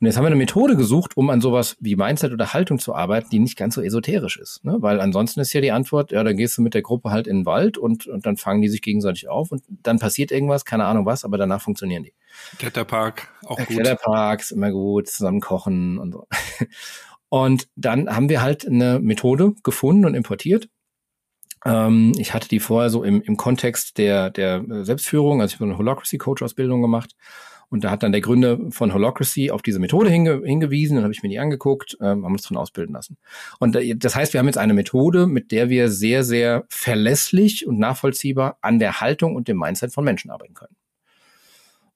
Und jetzt haben wir eine Methode gesucht, um an sowas wie Mindset oder Haltung zu arbeiten, die nicht ganz so esoterisch ist. Ne? Weil ansonsten ist ja die Antwort, ja, dann gehst du mit der Gruppe halt in den Wald und, und dann fangen die sich gegenseitig auf und dann passiert irgendwas, keine Ahnung was, aber danach funktionieren die. Kletterpark, auch gut. Kletterpark ist immer gut, zusammen kochen und so. Und dann haben wir halt eine Methode gefunden und importiert. Ähm, ich hatte die vorher so im, im Kontext der, der Selbstführung, also ich habe eine Holacracy-Coach-Ausbildung gemacht und da hat dann der Gründer von Holocracy auf diese Methode hinge hingewiesen, dann habe ich mir die angeguckt, ähm, haben uns drin ausbilden lassen. Und das heißt, wir haben jetzt eine Methode, mit der wir sehr, sehr verlässlich und nachvollziehbar an der Haltung und dem Mindset von Menschen arbeiten können.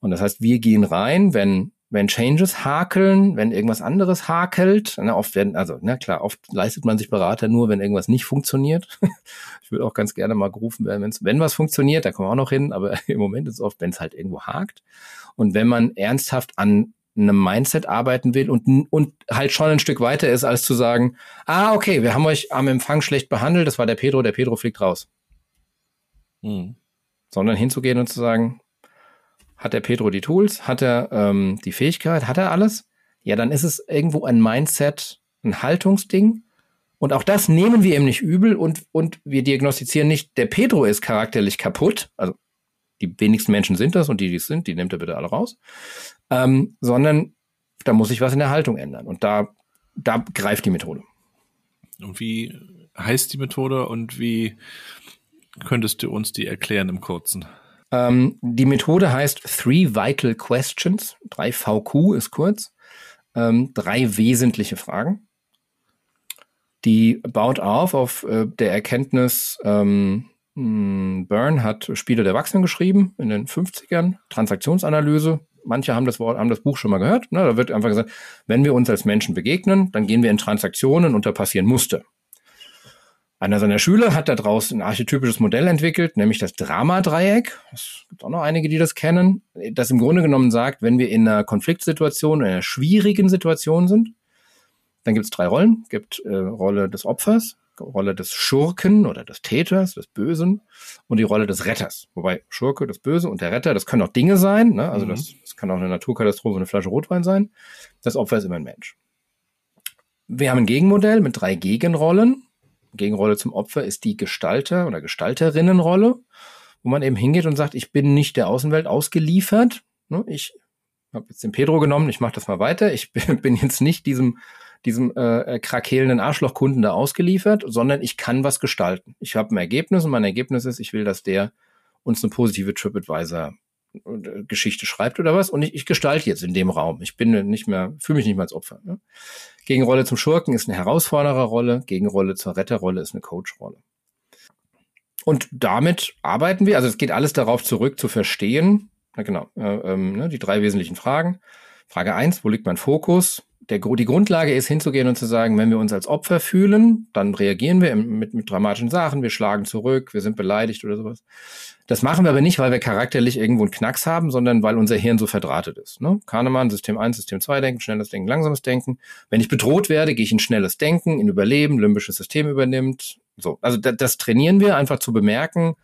Und das heißt, wir gehen rein, wenn wenn Changes hakeln, wenn irgendwas anderes hakelt, na, oft werden, also, na klar, oft leistet man sich Berater nur, wenn irgendwas nicht funktioniert. ich würde auch ganz gerne mal gerufen werden, wenn's, wenn was funktioniert, da kommen wir auch noch hin, aber im Moment ist es oft, wenn es halt irgendwo hakt. Und wenn man ernsthaft an einem Mindset arbeiten will und, und halt schon ein Stück weiter ist, als zu sagen, ah, okay, wir haben euch am Empfang schlecht behandelt, das war der Pedro, der Pedro fliegt raus. Mhm. Sondern hinzugehen und zu sagen, hat der Pedro die Tools? Hat er ähm, die Fähigkeit? Hat er alles? Ja, dann ist es irgendwo ein Mindset, ein Haltungsding. Und auch das nehmen wir ihm nicht übel und, und wir diagnostizieren nicht, der Pedro ist charakterlich kaputt. Also die wenigsten Menschen sind das und die, die es sind, die nimmt er bitte alle raus. Ähm, sondern da muss sich was in der Haltung ändern. Und da, da greift die Methode. Und wie heißt die Methode und wie könntest du uns die erklären im Kurzen? Ähm, die Methode heißt Three Vital Questions. 3VQ ist kurz. Ähm, drei wesentliche Fragen. Die baut auf auf äh, der Erkenntnis, ähm, hm, Byrne hat Spiele der Erwachsenen geschrieben in den 50ern, Transaktionsanalyse. Manche haben das Wort, haben das Buch schon mal gehört. Ne? Da wird einfach gesagt, wenn wir uns als Menschen begegnen, dann gehen wir in Transaktionen und da passieren Muster. Einer seiner Schüler hat da draußen ein archetypisches Modell entwickelt, nämlich das Drama-Dreieck. Es gibt auch noch einige, die das kennen. Das im Grunde genommen sagt, wenn wir in einer Konfliktsituation, in einer schwierigen Situation sind, dann gibt es drei Rollen. Es gibt äh, Rolle des Opfers, Rolle des Schurken oder des Täters, des Bösen und die Rolle des Retters. Wobei Schurke, das Böse und der Retter, das können auch Dinge sein. Ne? Also mhm. das, das kann auch eine Naturkatastrophe, eine Flasche Rotwein sein. Das Opfer ist immer ein Mensch. Wir haben ein Gegenmodell mit drei Gegenrollen. Gegenrolle zum Opfer ist die Gestalter- oder Gestalterinnenrolle, wo man eben hingeht und sagt, ich bin nicht der Außenwelt ausgeliefert. Ne, ich habe jetzt den Pedro genommen, ich mache das mal weiter. Ich bin jetzt nicht diesem diesem äh, krakelnden Arschlochkunden da ausgeliefert, sondern ich kann was gestalten. Ich habe ein Ergebnis und mein Ergebnis ist, ich will, dass der uns eine positive TripAdvisor Geschichte schreibt oder was und ich, ich gestalte jetzt in dem Raum. Ich bin nicht mehr, fühle mich nicht mehr als Opfer. Ne? Gegenrolle zum Schurken ist eine Herausfordererrolle, Gegenrolle zur Retterrolle ist eine Coachrolle. Und damit arbeiten wir, also es geht alles darauf zurück zu verstehen, na genau, äh, ähm, ne, die drei wesentlichen Fragen. Frage eins: wo liegt mein Fokus? Der, die Grundlage ist hinzugehen und zu sagen, wenn wir uns als Opfer fühlen, dann reagieren wir mit, mit dramatischen Sachen, wir schlagen zurück, wir sind beleidigt oder sowas. Das machen wir aber nicht, weil wir charakterlich irgendwo einen Knacks haben, sondern weil unser Hirn so verdrahtet ist. Ne? Kahnemann, System 1, System 2 Denken, schnelles Denken, langsames Denken. Wenn ich bedroht werde, gehe ich in schnelles Denken, in Überleben, limbisches System übernimmt. So, also das, das trainieren wir einfach zu bemerken,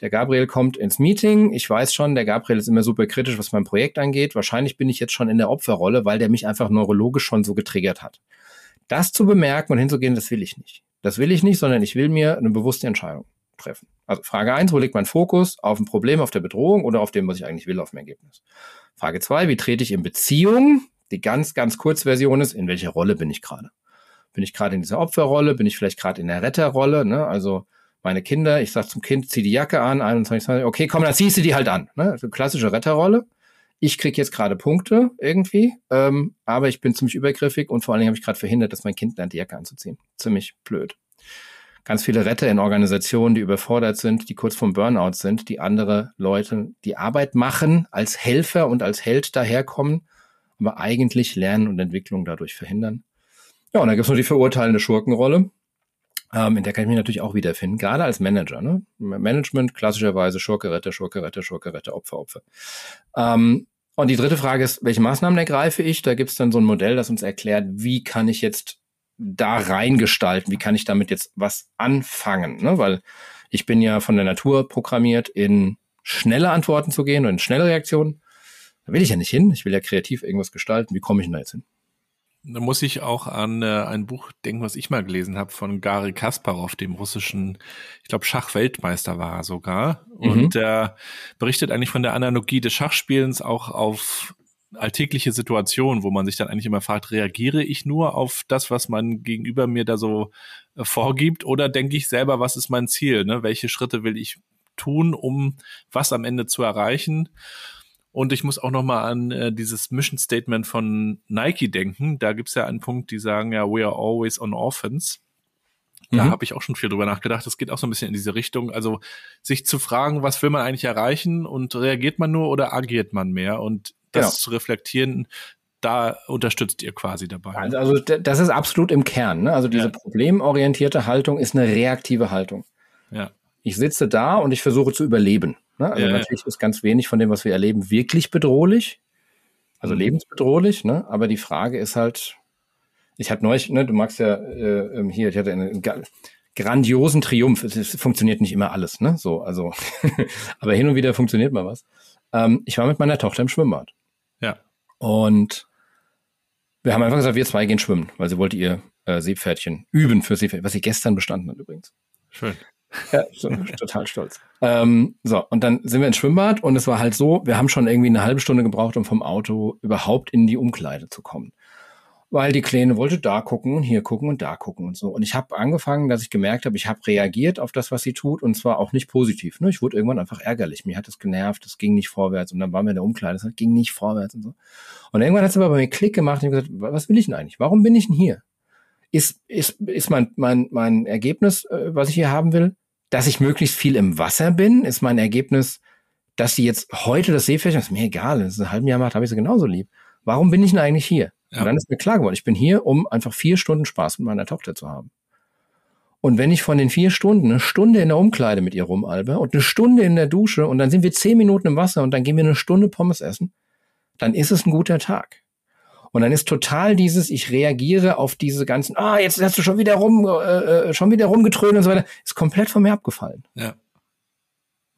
der Gabriel kommt ins Meeting. Ich weiß schon, der Gabriel ist immer super kritisch, was mein Projekt angeht. Wahrscheinlich bin ich jetzt schon in der Opferrolle, weil der mich einfach neurologisch schon so getriggert hat. Das zu bemerken und hinzugehen, das will ich nicht. Das will ich nicht, sondern ich will mir eine bewusste Entscheidung treffen. Also Frage eins: wo liegt mein Fokus? Auf ein Problem, auf der Bedrohung oder auf dem, was ich eigentlich will, auf dem Ergebnis? Frage zwei: wie trete ich in Beziehung? Die ganz, ganz Kurzversion ist, in welcher Rolle bin ich gerade? Bin ich gerade in dieser Opferrolle? Bin ich vielleicht gerade in der Retterrolle? Ne? Also meine Kinder, ich sage zum Kind, zieh die Jacke an, 21, 20, okay, komm, dann ziehst du die halt an. Ne? Also klassische Retterrolle. Ich krieg jetzt gerade Punkte irgendwie, ähm, aber ich bin ziemlich übergriffig und vor allen Dingen habe ich gerade verhindert, dass mein Kind lernt, die Jacke anzuziehen. Ziemlich blöd. Ganz viele Retter in Organisationen, die überfordert sind, die kurz vom Burnout sind, die andere Leute die Arbeit machen, als Helfer und als Held daherkommen, aber eigentlich Lernen und Entwicklung dadurch verhindern. Ja, und dann gibt's noch die verurteilende Schurkenrolle ähm, in der kann ich mich natürlich auch wiederfinden, gerade als Manager. Ne? Management klassischerweise Schurke, Retter, Schurke, Retter, Schurke, Retter, Opfer, Opfer. Ähm, und die dritte Frage ist, welche Maßnahmen ergreife ich? Da gibt es dann so ein Modell, das uns erklärt, wie kann ich jetzt da reingestalten, wie kann ich damit jetzt was anfangen? Ne? Weil ich bin ja von der Natur programmiert, in schnelle Antworten zu gehen und in schnelle Reaktionen. Da will ich ja nicht hin. Ich will ja kreativ irgendwas gestalten. Wie komme ich denn da jetzt hin? Da muss ich auch an äh, ein Buch denken, was ich mal gelesen habe von Gary Kasparov, dem russischen, ich glaube, Schachweltmeister war er sogar. Mhm. Und der berichtet eigentlich von der Analogie des Schachspielens auch auf alltägliche Situationen, wo man sich dann eigentlich immer fragt, reagiere ich nur auf das, was man gegenüber mir da so äh, vorgibt, oder denke ich selber, was ist mein Ziel? Ne? Welche Schritte will ich tun, um was am Ende zu erreichen? Und ich muss auch noch mal an äh, dieses Mission Statement von Nike denken. Da gibt's ja einen Punkt, die sagen ja, we are always on offense. Da mhm. habe ich auch schon viel drüber nachgedacht. Das geht auch so ein bisschen in diese Richtung. Also sich zu fragen, was will man eigentlich erreichen und reagiert man nur oder agiert man mehr? Und das genau. zu reflektieren, da unterstützt ihr quasi dabei. Also, also das ist absolut im Kern. Ne? Also diese ja. problemorientierte Haltung ist eine reaktive Haltung. Ja. Ich sitze da und ich versuche zu überleben. Ne? Also ja, natürlich ja. ist ganz wenig von dem, was wir erleben, wirklich bedrohlich. Also mhm. lebensbedrohlich, ne? Aber die Frage ist halt, ich hatte neulich, ne, du magst ja äh, ähm, hier, ich hatte einen grandiosen Triumph. Es, es, funktioniert nicht immer alles, ne? So, also, aber hin und wieder funktioniert mal was. Ähm, ich war mit meiner Tochter im Schwimmbad. Ja. Und wir haben einfach gesagt, wir zwei gehen schwimmen, weil sie wollte ihr äh, Seepferdchen üben für Seepferdchen, was sie gestern bestanden hat übrigens. Schön. Ja, total stolz. Ähm, so, und dann sind wir ins Schwimmbad und es war halt so, wir haben schon irgendwie eine halbe Stunde gebraucht, um vom Auto überhaupt in die Umkleide zu kommen. Weil die Kleine wollte da gucken und hier gucken und da gucken und so. Und ich habe angefangen, dass ich gemerkt habe, ich habe reagiert auf das, was sie tut und zwar auch nicht positiv. Ne? Ich wurde irgendwann einfach ärgerlich. Mir hat es genervt, es ging nicht vorwärts und dann waren wir in der Umkleide, es ging nicht vorwärts und so. Und irgendwann hat es aber bei mir Klick gemacht und ich gesagt, was will ich denn eigentlich? Warum bin ich denn hier? Ist, ist, ist mein, mein, mein Ergebnis, äh, was ich hier haben will, dass ich möglichst viel im Wasser bin? Ist mein Ergebnis, dass sie jetzt heute das Seepferdchen, ist mir egal, das ist ein halben Jahr macht, habe ich sie genauso lieb. Warum bin ich denn eigentlich hier? Ja. Und dann ist mir klar geworden, ich bin hier, um einfach vier Stunden Spaß mit meiner Tochter zu haben. Und wenn ich von den vier Stunden eine Stunde in der Umkleide mit ihr rumalbe und eine Stunde in der Dusche und dann sind wir zehn Minuten im Wasser und dann gehen wir eine Stunde Pommes essen, dann ist es ein guter Tag. Und dann ist total dieses, ich reagiere auf diese ganzen, ah, jetzt hast du schon wieder rum, äh, äh schon wieder rumgetrönt und so weiter, ist komplett von mir abgefallen. Ja.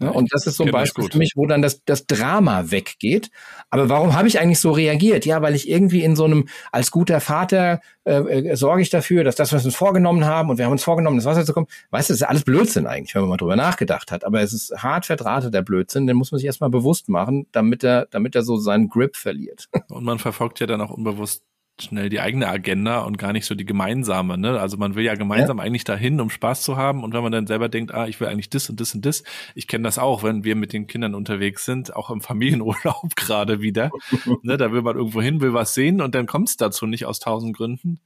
Ja, und das ist so ein Beispiel für mich, wo dann das, das Drama weggeht. Aber warum habe ich eigentlich so reagiert? Ja, weil ich irgendwie in so einem, als guter Vater äh, äh, sorge ich dafür, dass das, was wir uns vorgenommen haben, und wir haben uns vorgenommen, das Wasser zu kommen, weißt du, das ist alles Blödsinn eigentlich, wenn man mal drüber nachgedacht hat. Aber es ist hart verdrahtet, der Blödsinn, den muss man sich erstmal bewusst machen, damit er, damit er so seinen Grip verliert. Und man verfolgt ja dann auch unbewusst schnell die eigene Agenda und gar nicht so die gemeinsame. Ne? Also man will ja gemeinsam ja. eigentlich dahin, um Spaß zu haben. Und wenn man dann selber denkt, ah, ich will eigentlich das und das und das. Ich kenne das auch, wenn wir mit den Kindern unterwegs sind, auch im Familienurlaub gerade wieder. ne? Da will man irgendwo hin, will was sehen und dann kommt es dazu nicht aus tausend Gründen.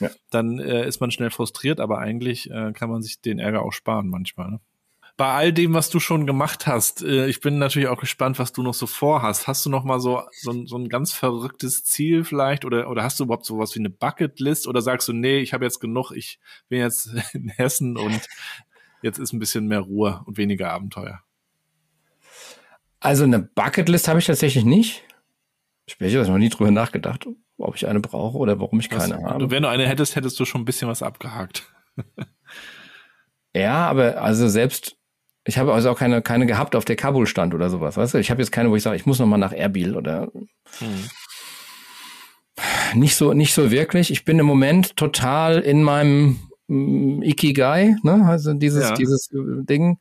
Ja. Dann äh, ist man schnell frustriert, aber eigentlich äh, kann man sich den Ärger auch sparen manchmal. Ne? Bei all dem, was du schon gemacht hast, äh, ich bin natürlich auch gespannt, was du noch so vorhast. Hast du noch mal so, so, so ein ganz verrücktes Ziel vielleicht oder, oder hast du überhaupt sowas wie eine Bucketlist oder sagst du, nee, ich habe jetzt genug, ich bin jetzt in Hessen und jetzt ist ein bisschen mehr Ruhe und weniger Abenteuer? Also eine Bucketlist habe ich tatsächlich nicht. Ich habe noch nie drüber nachgedacht, ob ich eine brauche oder warum ich keine was, habe. Wenn du eine hättest, hättest du schon ein bisschen was abgehakt. ja, aber also selbst ich habe also auch keine, keine gehabt, auf der Kabul stand oder sowas, weißt du? Ich habe jetzt keine, wo ich sage, ich muss noch mal nach Erbil oder hm. nicht so, nicht so wirklich. Ich bin im Moment total in meinem mm, Ikigai, ne? Also dieses, ja. dieses äh, Ding.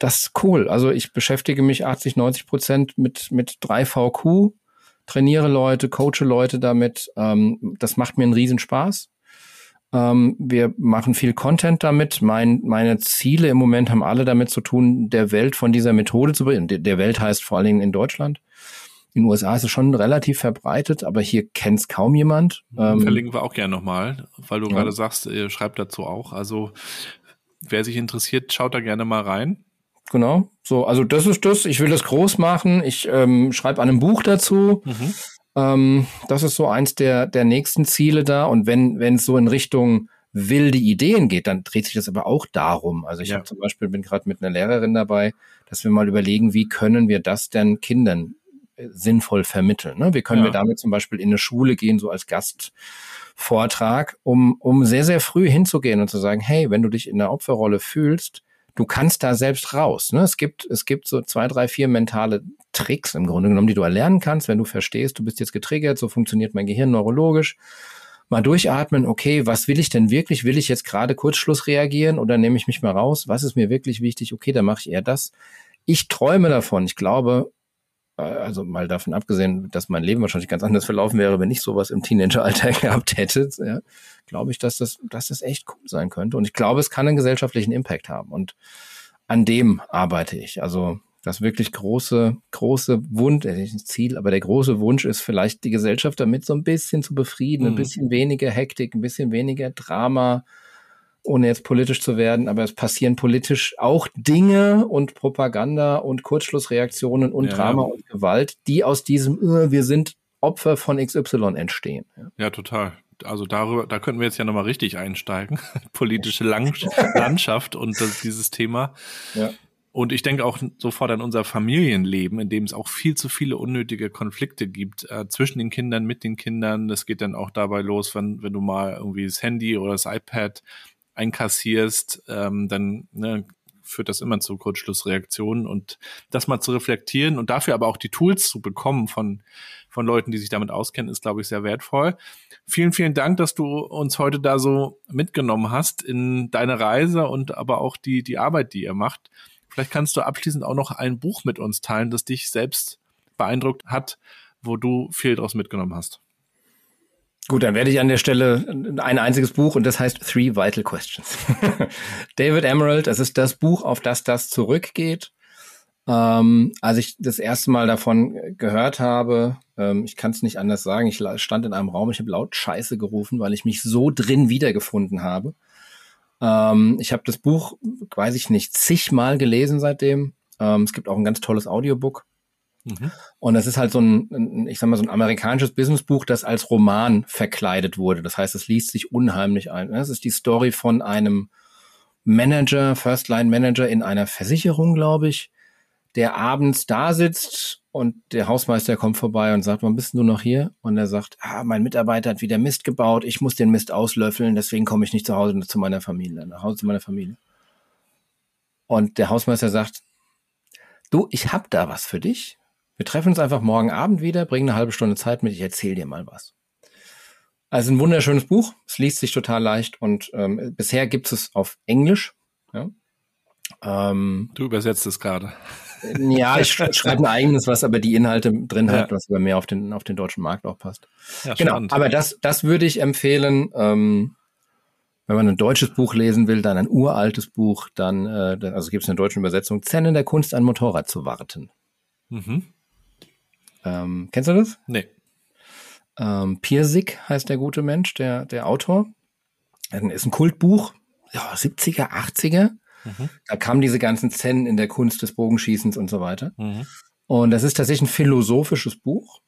Das ist cool. Also ich beschäftige mich 80, 90 Prozent mit, mit 3VQ, trainiere Leute, coache Leute damit. Ähm, das macht mir einen Riesenspaß. Ähm, wir machen viel Content damit. Mein, meine Ziele im Moment haben alle damit zu tun, der Welt von dieser Methode zu bringen. Der Welt heißt vor allen Dingen in Deutschland. In den USA ist es schon relativ verbreitet, aber hier kennt es kaum jemand. Ähm, Verlinken wir auch gerne nochmal, weil du ja. gerade sagst, ihr schreibt dazu auch. Also wer sich interessiert, schaut da gerne mal rein. Genau. So, also das ist das. Ich will das groß machen. Ich ähm, schreibe an einem Buch dazu. Mhm. Ähm, das ist so eins der, der nächsten Ziele da. Und wenn wenn es so in Richtung wilde Ideen geht, dann dreht sich das aber auch darum. Also ich ja. habe zum Beispiel, bin gerade mit einer Lehrerin dabei, dass wir mal überlegen, wie können wir das denn Kindern äh, sinnvoll vermitteln. Ne? Wie können ja. wir damit zum Beispiel in eine Schule gehen, so als Gastvortrag, um, um sehr, sehr früh hinzugehen und zu sagen, hey, wenn du dich in der Opferrolle fühlst, du kannst da selbst raus. Ne? Es gibt, es gibt so zwei, drei, vier mentale Tricks im Grunde genommen, die du erlernen kannst, wenn du verstehst, du bist jetzt getriggert, so funktioniert mein Gehirn neurologisch. Mal durchatmen, okay, was will ich denn wirklich? Will ich jetzt gerade Kurzschluss reagieren oder nehme ich mich mal raus? Was ist mir wirklich wichtig? Okay, dann mache ich eher das. Ich träume davon. Ich glaube, also mal davon abgesehen, dass mein Leben wahrscheinlich ganz anders verlaufen wäre, wenn ich sowas im Teenageralter gehabt hätte, ja, glaube ich, dass das, dass das echt cool sein könnte. Und ich glaube, es kann einen gesellschaftlichen Impact haben. Und an dem arbeite ich. Also das wirklich große, große Wunsch, äh, nicht Ziel, aber der große Wunsch ist vielleicht die Gesellschaft damit so ein bisschen zu befrieden, mhm. ein bisschen weniger Hektik, ein bisschen weniger Drama, ohne jetzt politisch zu werden, aber es passieren politisch auch Dinge und Propaganda und Kurzschlussreaktionen und ja, Drama und Gewalt, die aus diesem, uh, wir sind Opfer von XY entstehen. Ja, ja total also darüber, da könnten wir jetzt ja nochmal richtig einsteigen. Politische Lang Landschaft und das, dieses Thema. Ja. Und ich denke auch sofort an unser Familienleben, in dem es auch viel zu viele unnötige Konflikte gibt äh, zwischen den Kindern, mit den Kindern. Das geht dann auch dabei los, wenn, wenn du mal irgendwie das Handy oder das iPad einkassierst, ähm, dann ne, führt das immer zu Kurzschlussreaktionen und das mal zu reflektieren und dafür aber auch die Tools zu bekommen von, von Leuten, die sich damit auskennen, ist, glaube ich, sehr wertvoll. Vielen, vielen Dank, dass du uns heute da so mitgenommen hast in deine Reise und aber auch die, die Arbeit, die ihr macht. Vielleicht kannst du abschließend auch noch ein Buch mit uns teilen, das dich selbst beeindruckt hat, wo du viel daraus mitgenommen hast. Gut, dann werde ich an der Stelle ein einziges Buch und das heißt Three Vital Questions. David Emerald, das ist das Buch, auf das das zurückgeht. Ähm, als ich das erste Mal davon gehört habe, ähm, ich kann es nicht anders sagen, ich stand in einem Raum, ich habe laut Scheiße gerufen, weil ich mich so drin wiedergefunden habe. Ähm, ich habe das Buch, weiß ich nicht, zigmal gelesen seitdem. Ähm, es gibt auch ein ganz tolles Audiobook. Mhm. Und es ist halt so ein, ich sag mal, so ein amerikanisches Businessbuch, das als Roman verkleidet wurde. Das heißt, es liest sich unheimlich ein. Es ist die Story von einem Manager, First-Line-Manager in einer Versicherung, glaube ich, der abends da sitzt und der Hausmeister kommt vorbei und sagt, wann bist du noch hier? Und er sagt, ah, mein Mitarbeiter hat wieder Mist gebaut, ich muss den Mist auslöffeln, deswegen komme ich nicht zu Hause zu meiner Familie, nach Hause zu meiner Familie. Und der Hausmeister sagt, du, ich hab da was für dich. Wir treffen uns einfach morgen Abend wieder, bringen eine halbe Stunde Zeit mit, ich erzähle dir mal was. Also ein wunderschönes Buch, es liest sich total leicht und ähm, bisher gibt es auf Englisch. Ja. Ähm, du übersetzt es gerade. Ja, ich schreibe ein eigenes was, aber die Inhalte drin hat, was aber mehr auf den, auf den deutschen Markt auch passt. Ja, genau, spannend. aber das, das würde ich empfehlen. Ähm, wenn man ein deutsches Buch lesen will, dann ein uraltes Buch, dann, äh, also gibt es eine deutsche Übersetzung, Zen in der Kunst, ein Motorrad zu warten. Mhm. Ähm, kennst du das? Nee. Ähm, Piersig heißt der gute Mensch, der, der Autor. Ist ein Kultbuch, ja, 70er, 80er. Mhm. Da kamen diese ganzen Zen in der Kunst des Bogenschießens und so weiter. Mhm. Und das ist tatsächlich ein philosophisches Buch,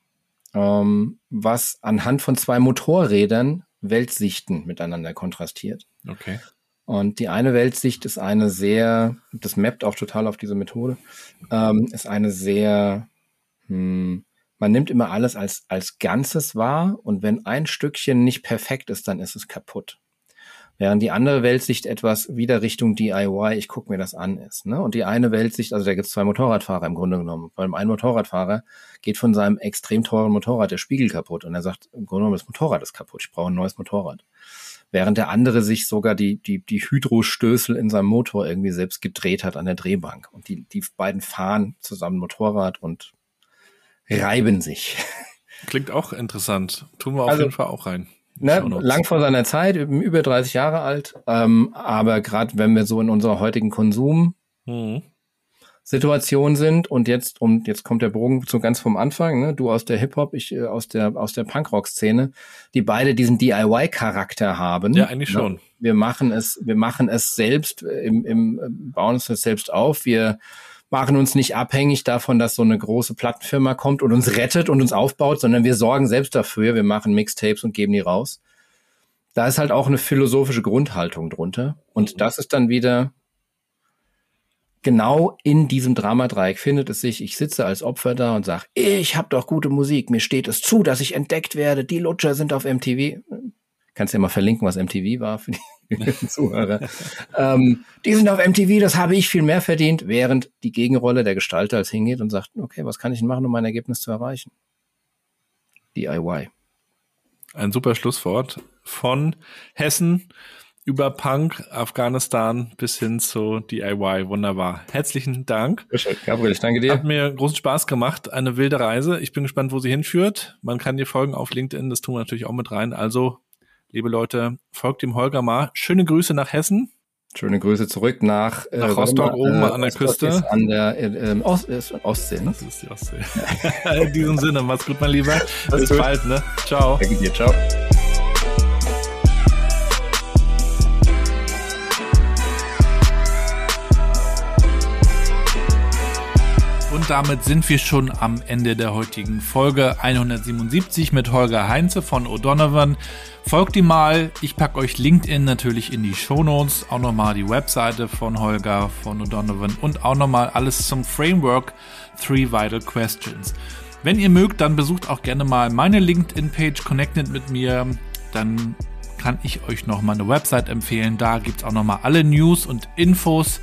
ähm, was anhand von zwei Motorrädern Weltsichten miteinander kontrastiert. Okay. Und die eine Weltsicht ist eine sehr, das mappt auch total auf diese Methode, ähm, ist eine sehr hm, man nimmt immer alles als, als Ganzes wahr und wenn ein Stückchen nicht perfekt ist, dann ist es kaputt. Während die andere Weltsicht etwas wieder Richtung DIY, ich gucke mir das an ist. Ne? Und die eine Weltsicht, also da gibt es zwei Motorradfahrer im Grunde genommen. Beim einen Motorradfahrer geht von seinem extrem teuren Motorrad der Spiegel kaputt und er sagt, im Grunde genommen das Motorrad ist kaputt, ich brauche ein neues Motorrad. Während der andere sich sogar die, die, die Hydrostößel in seinem Motor irgendwie selbst gedreht hat an der Drehbank. Und die, die beiden fahren zusammen Motorrad und reiben sich. Klingt auch interessant. Tun wir auf also, jeden Fall auch rein. Ne, lang vor seiner Zeit, über 30 Jahre alt. Ähm, aber gerade wenn wir so in unserer heutigen Konsum mhm. Situation sind und jetzt und jetzt kommt der Bogen zu ganz vom Anfang, ne? Du aus der Hip Hop, ich äh, aus der aus der Punkrock Szene, die beide diesen DIY Charakter haben. Ja, eigentlich ne? schon. Wir machen es, wir machen es selbst im, im bauen es selbst auf. Wir machen uns nicht abhängig davon, dass so eine große Plattenfirma kommt und uns rettet und uns aufbaut, sondern wir sorgen selbst dafür. Wir machen Mixtapes und geben die raus. Da ist halt auch eine philosophische Grundhaltung drunter. Und mhm. das ist dann wieder genau in diesem Dramadreieck findet es sich. Ich sitze als Opfer da und sage, ich habe doch gute Musik, mir steht es zu, dass ich entdeckt werde. Die Lutscher sind auf MTV. Kannst ja mal verlinken, was MTV war für die Zuhörer. ähm, die sind auf MTV, das habe ich viel mehr verdient, während die Gegenrolle der Gestalter als hingeht und sagt, okay, was kann ich denn machen, um mein Ergebnis zu erreichen? DIY. Ein super Schlusswort von Hessen über Punk, Afghanistan bis hin zu DIY. Wunderbar. Herzlichen Dank. Gabriel, ich danke dir. Hat mir großen Spaß gemacht. Eine wilde Reise. Ich bin gespannt, wo sie hinführt. Man kann dir folgen auf LinkedIn. Das tun wir natürlich auch mit rein. Also, liebe Leute, folgt dem Holger mal. Schöne Grüße nach Hessen. Schöne Grüße zurück nach, äh, nach Rostock oben äh, an der Küste. Ist an der äh, ähm, Ost, ist Ostsee, ne? Das ist die Ostsee. In diesem Sinne, mach's gut, mein Lieber. Bis bald, ne? Ciao. Danke dir, ciao. Damit sind wir schon am Ende der heutigen Folge 177 mit Holger Heinze von O'Donovan. Folgt ihm mal. Ich packe euch LinkedIn natürlich in die Shownotes. Auch nochmal die Webseite von Holger von O'Donovan und auch nochmal alles zum Framework Three Vital Questions. Wenn ihr mögt, dann besucht auch gerne mal meine LinkedIn-Page Connected mit mir. Dann kann ich euch noch mal eine Website empfehlen. Da gibt's auch noch mal alle News und Infos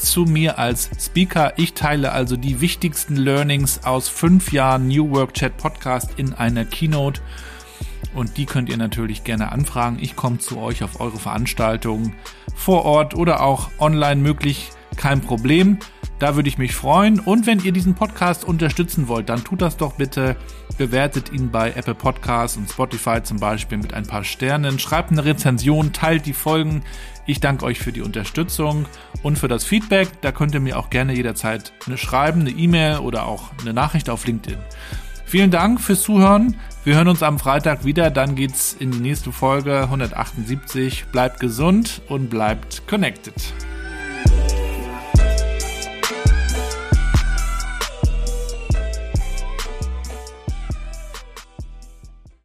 zu mir als Speaker. Ich teile also die wichtigsten Learnings aus fünf Jahren New Work Chat Podcast in einer Keynote. Und die könnt ihr natürlich gerne anfragen. Ich komme zu euch auf eure Veranstaltungen vor Ort oder auch online möglich. Kein Problem. Da würde ich mich freuen. Und wenn ihr diesen Podcast unterstützen wollt, dann tut das doch bitte. Bewertet ihn bei Apple Podcasts und Spotify zum Beispiel mit ein paar Sternen. Schreibt eine Rezension, teilt die Folgen. Ich danke euch für die Unterstützung und für das Feedback. Da könnt ihr mir auch gerne jederzeit eine schreiben, eine E-Mail oder auch eine Nachricht auf LinkedIn. Vielen Dank fürs Zuhören. Wir hören uns am Freitag wieder. Dann geht's in die nächste Folge 178. Bleibt gesund und bleibt connected.